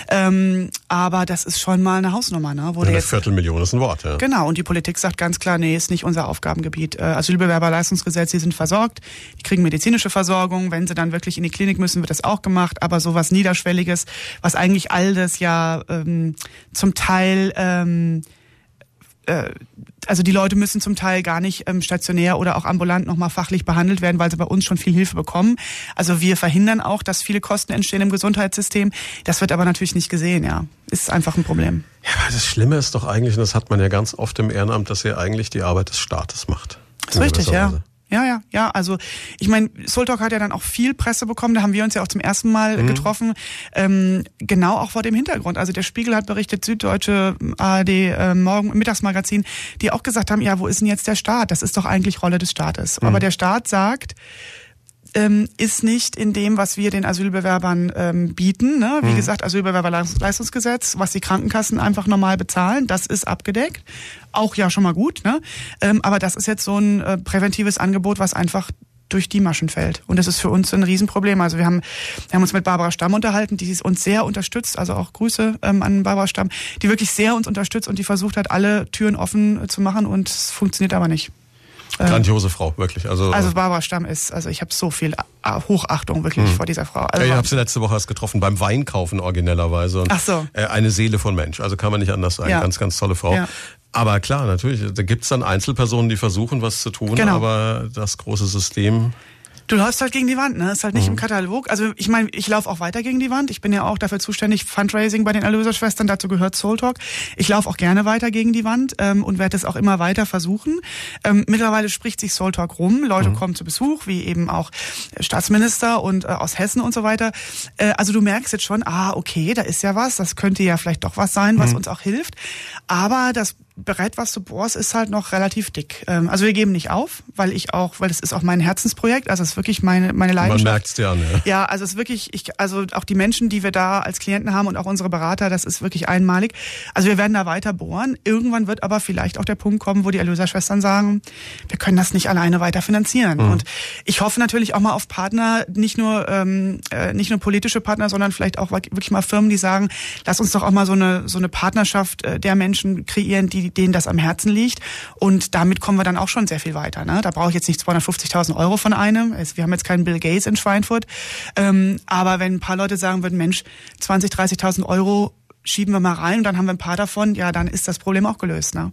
Ähm, aber das ist schon mal eine Hausnummer. Ne? Wo ja, eine jetzt, Viertelmillion ist ein Wort, ja. Genau. Und die Politik sagt ganz klar, nee, ist nicht unser Aufgabengebiet. Äh, Asylbewerberleistungsgesetz, die sind versorgt. Die kriegen medizinische Versorgung. Wenn sie dann wirklich in die Klinik müssen, wird das auch gemacht. Aber so was Niederschwelliges, was eigentlich all das ja ähm, zum Teil ähm, äh, also die Leute müssen zum Teil gar nicht ähm, stationär oder auch ambulant nochmal fachlich behandelt werden, weil sie bei uns schon viel Hilfe bekommen. Also wir verhindern auch, dass viele Kosten entstehen im Gesundheitssystem. Das wird aber natürlich nicht gesehen, ja. Ist einfach ein Problem. Ja, weil das Schlimme ist doch eigentlich, und das hat man ja ganz oft im Ehrenamt, dass ihr eigentlich die Arbeit des Staates macht. Das ist richtig, ja. Ja, ja, ja. Also ich meine, Sultalk hat ja dann auch viel Presse bekommen. Da haben wir uns ja auch zum ersten Mal mhm. getroffen. Ähm, genau auch vor dem Hintergrund. Also der Spiegel hat berichtet, Süddeutsche, ARD, äh, Morgen, Mittagsmagazin, die auch gesagt haben, ja, wo ist denn jetzt der Staat? Das ist doch eigentlich Rolle des Staates. Mhm. Aber der Staat sagt, ähm, ist nicht in dem, was wir den Asylbewerbern ähm, bieten. Ne? Wie mhm. gesagt, Asylbewerberleistungsgesetz, was die Krankenkassen einfach normal bezahlen, das ist abgedeckt. Auch ja schon mal gut. Ne? Ähm, aber das ist jetzt so ein äh, präventives Angebot, was einfach durch die Maschen fällt. Und das ist für uns ein Riesenproblem. Also wir haben, wir haben uns mit Barbara Stamm unterhalten, die uns sehr unterstützt, also auch Grüße ähm, an Barbara Stamm, die wirklich sehr uns unterstützt und die versucht hat, alle Türen offen zu machen und es funktioniert aber nicht. Ähm, Grandiose Frau, wirklich. Also, also Barbara Stamm ist, also ich habe so viel Hochachtung wirklich mhm. vor dieser Frau. Also ja, ich habe sie letzte Woche erst getroffen, beim Weinkaufen originellerweise. Und, Ach so. Äh, eine Seele von Mensch, also kann man nicht anders sagen. Ja. Ganz, ganz tolle Frau. Ja. Aber klar, natürlich, da gibt's dann Einzelpersonen, die versuchen, was zu tun, genau. aber das große System Du läufst halt gegen die Wand, ne? Ist halt nicht mhm. im Katalog. Also ich meine, ich laufe auch weiter gegen die Wand. Ich bin ja auch dafür zuständig, Fundraising bei den Erlöserschwestern, dazu gehört Soul Talk. Ich laufe auch gerne weiter gegen die Wand ähm, und werde es auch immer weiter versuchen. Ähm, mittlerweile spricht sich Soul Talk rum. Leute mhm. kommen zu Besuch, wie eben auch Staatsminister und äh, aus Hessen und so weiter. Äh, also du merkst jetzt schon, ah, okay, da ist ja was, das könnte ja vielleicht doch was sein, was mhm. uns auch hilft. Aber das bereit was zu bohren, ist halt noch relativ dick. Ähm, also wir geben nicht auf, weil ich auch, weil es ist auch mein Herzensprojekt, also es ist wirklich meine meine Leidenschaft. Man merkt's dir an, ja. Ja, also es ist wirklich, ich, also auch die Menschen, die wir da als Klienten haben und auch unsere Berater, das ist wirklich einmalig. Also wir werden da weiter bohren. Irgendwann wird aber vielleicht auch der Punkt kommen, wo die Erlöserschwestern sagen, wir können das nicht alleine weiter finanzieren. Mhm. Und ich hoffe natürlich auch mal auf Partner, nicht nur ähm, äh, nicht nur politische Partner, sondern vielleicht auch wirklich mal Firmen, die sagen, lass uns doch auch mal so eine so eine Partnerschaft äh, der Menschen kreieren, die denen das am Herzen liegt. Und damit kommen wir dann auch schon sehr viel weiter. Ne? Da brauche ich jetzt nicht 250.000 Euro von einem. Wir haben jetzt keinen Bill Gates in Schweinfurt. Ähm, aber wenn ein paar Leute sagen würden, Mensch, 20, 30.000 Euro schieben wir mal rein und dann haben wir ein paar davon, ja, dann ist das Problem auch gelöst. Ne?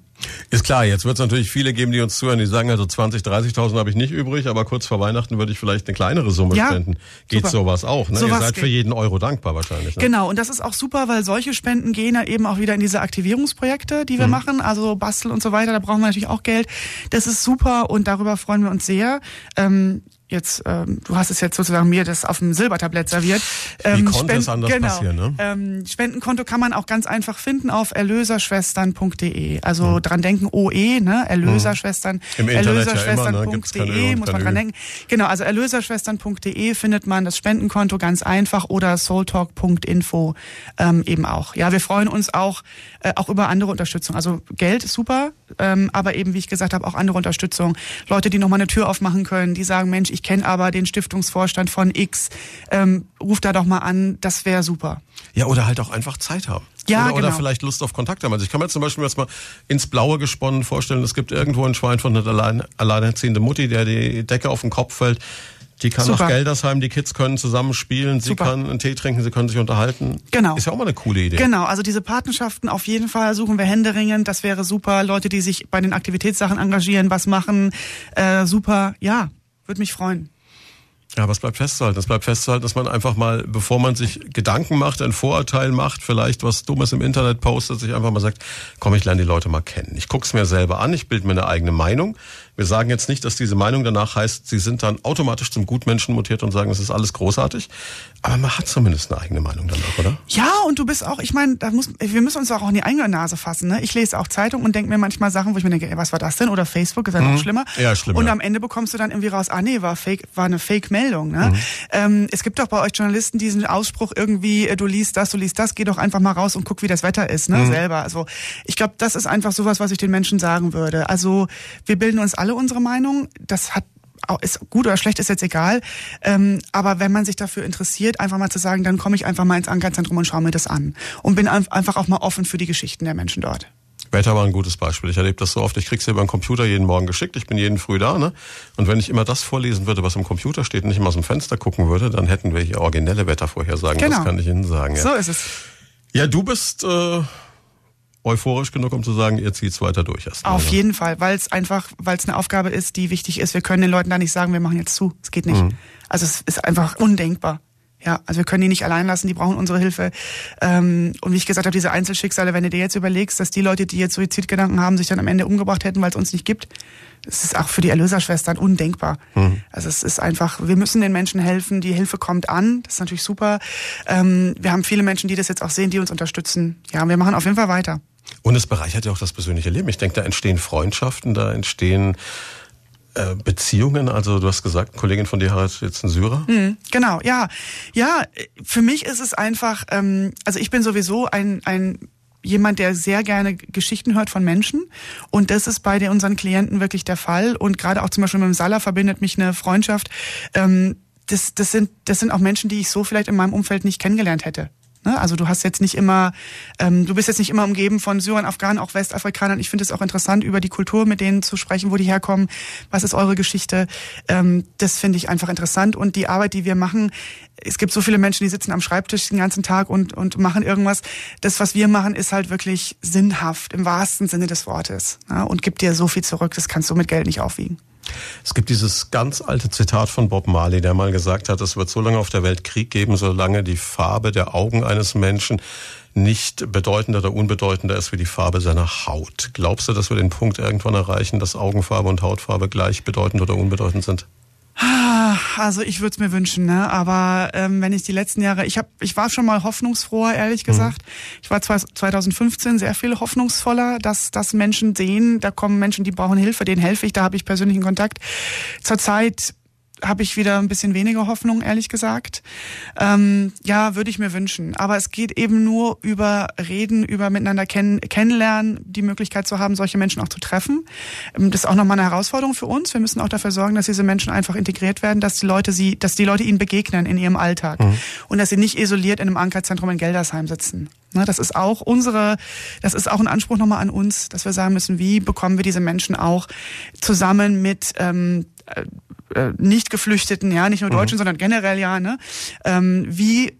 Ist klar, jetzt wird es natürlich viele geben, die uns zuhören, die sagen, also 20, 30.000 habe ich nicht übrig, aber kurz vor Weihnachten würde ich vielleicht eine kleinere Summe ja, spenden. Geht super. sowas auch, ne? Sowas Ihr seid geht. für jeden Euro dankbar wahrscheinlich. Ne? Genau, und das ist auch super, weil solche Spenden gehen ja eben auch wieder in diese Aktivierungsprojekte, die wir mhm. machen, also Bastel und so weiter, da brauchen wir natürlich auch Geld. Das ist super und darüber freuen wir uns sehr. Ähm, jetzt, ähm, du hast es jetzt sozusagen mir das auf dem Silbertablett serviert. Ähm, Wie konnte es anders genau, passieren, ne? Ähm, Spendenkonto kann man auch ganz einfach finden auf erlöserschwestern.de. Also hm. dran denken, OE, ne? Erlöserschwestern. Im Erlöserschwestern.de, ja ne? muss man dran denken. Genau, also erlöserschwestern.de findet man das Spendenkonto ganz einfach oder soultalk.info ähm, eben auch. Ja, wir freuen uns auch, äh, auch über andere Unterstützung. Also Geld ist super, ähm, aber eben, wie ich gesagt habe, auch andere Unterstützung. Leute, die nochmal eine Tür aufmachen können, die sagen, Mensch, ich kenne aber den Stiftungsvorstand von X, ähm, ruf da doch mal an, das wäre super. Ja, oder halt auch einfach Zeit haben. Ja, oder, genau. oder vielleicht Lust auf Kontakt haben. Also ich kann mir zum Beispiel jetzt mal ins Blaue gesponnen vorstellen, es gibt irgendwo ein Schwein von einer allein, alleinerziehende Mutti, der die Decke auf den Kopf fällt. Die kann Super. nach Geldersheim, die Kids können zusammen spielen, sie Super. kann einen Tee trinken, sie können sich unterhalten. Genau. Ist ja auch mal eine coole Idee. Genau, also diese Partnerschaften auf jeden Fall suchen wir händeringend, das wäre super. Leute, die sich bei den Aktivitätssachen engagieren, was machen, äh, super. Ja, würde mich freuen. Ja, aber es bleibt festzuhalten. Es bleibt festzuhalten, dass man einfach mal, bevor man sich Gedanken macht, ein Vorurteil macht, vielleicht was Dummes im Internet postet, sich einfach mal sagt, komm, ich lerne die Leute mal kennen. Ich gucke es mir selber an, ich bilde mir eine eigene Meinung. Wir sagen jetzt nicht, dass diese Meinung danach heißt, sie sind dann automatisch zum Gutmenschen mutiert und sagen, es ist alles großartig. Aber man hat zumindest eine eigene Meinung danach, oder? Ja, und du bist auch, ich meine, da muss, wir müssen uns auch in die eigene Nase fassen. Ne? Ich lese auch Zeitung und denke mir manchmal Sachen, wo ich mir denke, ey, was war das denn? Oder Facebook, ist ja noch mhm. schlimmer. Ja, schlimmer. Und am Ende bekommst du dann irgendwie raus, ah nee, war Fake, war eine Fake-Meldung. Ne? Mhm. Ähm, es gibt doch bei euch Journalisten diesen Ausspruch irgendwie, äh, du liest das, du liest das, geh doch einfach mal raus und guck, wie das Wetter ist, ne? Mhm. Selber. Also ich glaube, das ist einfach sowas, was ich den Menschen sagen würde. Also wir bilden uns alle unsere Meinung. Das hat ist gut oder schlecht ist jetzt egal. Ähm, aber wenn man sich dafür interessiert, einfach mal zu sagen, dann komme ich einfach mal ins Ankerzentrum und schaue mir das an. Und bin einfach auch mal offen für die Geschichten der Menschen dort. Wetter war ein gutes Beispiel. Ich erlebe das so oft. Ich krieg's ja über den Computer jeden Morgen geschickt. Ich bin jeden früh da, ne? Und wenn ich immer das vorlesen würde, was im Computer steht, und nicht immer aus dem Fenster gucken würde, dann hätten wir hier originelle Wettervorhersagen. Genau. Das kann ich Ihnen sagen. Ja. So ist es. Ja, du bist äh, euphorisch genug, um zu sagen, ihr zieht's weiter durch erst. Auf jeden Fall, weil es einfach, weil es eine Aufgabe ist, die wichtig ist. Wir können den Leuten da nicht sagen, wir machen jetzt zu. Es geht nicht. Mhm. Also es ist einfach undenkbar. Ja, also wir können die nicht allein lassen, die brauchen unsere Hilfe. Ähm, und wie ich gesagt habe, diese Einzelschicksale, wenn du dir jetzt überlegst, dass die Leute, die jetzt Suizidgedanken haben, sich dann am Ende umgebracht hätten, weil es uns nicht gibt, das ist auch für die Erlöserschwestern undenkbar. Mhm. Also es ist einfach, wir müssen den Menschen helfen, die Hilfe kommt an, das ist natürlich super. Ähm, wir haben viele Menschen, die das jetzt auch sehen, die uns unterstützen. Ja, wir machen auf jeden Fall weiter. Und es bereichert ja auch das persönliche Leben. Ich denke, da entstehen Freundschaften, da entstehen äh, Beziehungen. Also du hast gesagt, eine Kollegin von dir hat jetzt einen Syrer. Mhm, genau, ja. Ja, für mich ist es einfach, ähm, also ich bin sowieso ein, ein jemand, der sehr gerne Geschichten hört von Menschen. Und das ist bei unseren Klienten wirklich der Fall. Und gerade auch zum Beispiel mit dem Salah verbindet mich eine Freundschaft. Ähm, das, das, sind, das sind auch Menschen, die ich so vielleicht in meinem Umfeld nicht kennengelernt hätte. Ne? Also du hast jetzt nicht immer, ähm, du bist jetzt nicht immer umgeben von Syrern, Afghanen, auch Westafrikanern. Ich finde es auch interessant, über die Kultur mit denen zu sprechen, wo die herkommen. Was ist eure Geschichte? Ähm, das finde ich einfach interessant. Und die Arbeit, die wir machen, es gibt so viele Menschen, die sitzen am Schreibtisch den ganzen Tag und, und machen irgendwas. Das, was wir machen, ist halt wirklich sinnhaft, im wahrsten Sinne des Wortes. Ne? Und gibt dir so viel zurück, das kannst du mit Geld nicht aufwiegen. Es gibt dieses ganz alte Zitat von Bob Marley, der mal gesagt hat, es wird so lange auf der Welt Krieg geben, solange die Farbe der Augen eines Menschen nicht bedeutender oder unbedeutender ist wie die Farbe seiner Haut. Glaubst du, dass wir den Punkt irgendwann erreichen, dass Augenfarbe und Hautfarbe gleich bedeutend oder unbedeutend sind? Also ich würde es mir wünschen, ne? Aber ähm, wenn ich die letzten Jahre, ich habe, ich war schon mal hoffnungsfroher, ehrlich mhm. gesagt. Mhm. Ich war 2015 sehr viel hoffnungsvoller, dass dass Menschen sehen, da kommen Menschen, die brauchen Hilfe, denen helfe ich, da habe ich persönlichen Kontakt. Zurzeit habe ich wieder ein bisschen weniger Hoffnung, ehrlich gesagt. Ähm, ja, würde ich mir wünschen. Aber es geht eben nur über Reden, über miteinander kennen, kennenlernen, die Möglichkeit zu haben, solche Menschen auch zu treffen. Ähm, das ist auch nochmal eine Herausforderung für uns. Wir müssen auch dafür sorgen, dass diese Menschen einfach integriert werden, dass die Leute sie, dass die Leute ihnen begegnen in ihrem Alltag mhm. und dass sie nicht isoliert in einem Ankerzentrum in Geldersheim sitzen. Ne, das ist auch unsere, das ist auch ein Anspruch nochmal an uns, dass wir sagen müssen, wie bekommen wir diese Menschen auch zusammen mit ähm, äh, äh, nicht Geflüchteten, ja, nicht nur Deutschen, mhm. sondern generell ja, ne? Ähm, wie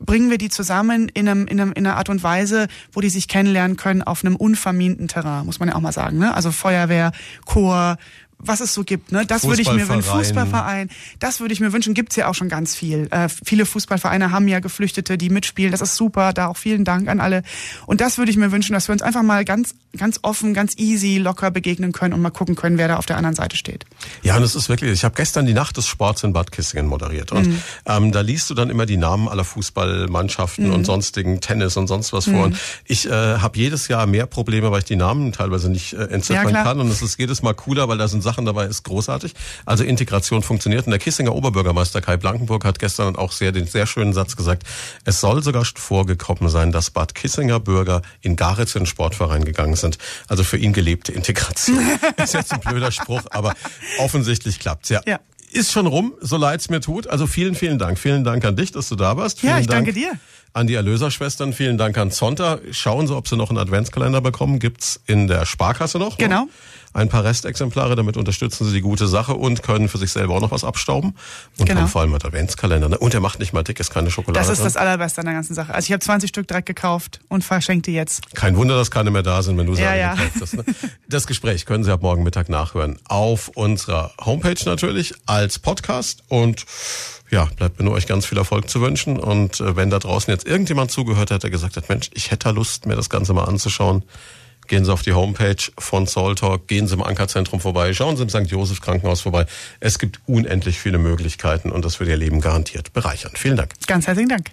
bringen wir die zusammen in, einem, in, einem, in einer Art und Weise, wo die sich kennenlernen können auf einem unverminten Terrain, muss man ja auch mal sagen. Ne? Also Feuerwehr, Chor, was es so gibt. Ne? Das würde ich mir wünschen. Fußballverein, das würde ich mir wünschen. Gibt's ja auch schon ganz viel. Äh, viele Fußballvereine haben ja Geflüchtete, die mitspielen. Das ist super. Da auch vielen Dank an alle. Und das würde ich mir wünschen, dass wir uns einfach mal ganz, ganz offen, ganz easy, locker begegnen können und mal gucken können, wer da auf der anderen Seite steht. Ja, und es ist wirklich. Ich habe gestern die Nacht des Sports in Bad Kissingen moderiert und mhm. ähm, da liest du dann immer die Namen aller Fußballmannschaften mhm. und sonstigen Tennis und sonst was mhm. vor. Und ich äh, habe jedes Jahr mehr Probleme, weil ich die Namen teilweise nicht äh, entziffern ja, kann. Und es ist jedes Mal cooler, weil da sind Sachen dabei, ist großartig. Also Integration funktioniert. Und der Kissinger Oberbürgermeister Kai Blankenburg hat gestern auch sehr den sehr schönen Satz gesagt, es soll sogar vorgekommen sein, dass Bad Kissinger Bürger in Garitz in den Sportverein gegangen sind. Also für ihn gelebte Integration. ist jetzt ein blöder Spruch, aber offensichtlich klappt's. Ja. ja. Ist schon rum, so leid's mir tut. Also vielen, vielen Dank. Vielen Dank an dich, dass du da warst. Vielen ja, ich Dank danke dir an die Erlöserschwestern. Vielen Dank an Zonta. Schauen Sie, ob Sie noch einen Adventskalender bekommen. Gibt's in der Sparkasse noch. Genau. Noch ein paar Restexemplare. Damit unterstützen Sie die gute Sache und können für sich selber auch noch was abstauben. Und genau. haben vor allem einen Adventskalender. Ne? Und er macht nicht mal dick, ist keine Schokolade. Das ist drin. das Allerbeste an der ganzen Sache. Also ich habe 20 Stück direkt gekauft und verschenkt die jetzt. Kein Wunder, dass keine mehr da sind, wenn du ja, sagen ja. gekauft hast. Ne? Das Gespräch können Sie ab morgen Mittag nachhören. Auf unserer Homepage natürlich als Podcast und ja, bleibt mir nur euch ganz viel Erfolg zu wünschen. Und äh, wenn da draußen jetzt irgendjemand zugehört hat, der gesagt hat, Mensch, ich hätte Lust, mir das Ganze mal anzuschauen, gehen Sie auf die Homepage von Soul Talk, gehen Sie im Ankerzentrum vorbei, schauen Sie im St. Josef Krankenhaus vorbei. Es gibt unendlich viele Möglichkeiten und das wird Ihr Leben garantiert bereichern. Vielen Dank. Ganz herzlichen Dank.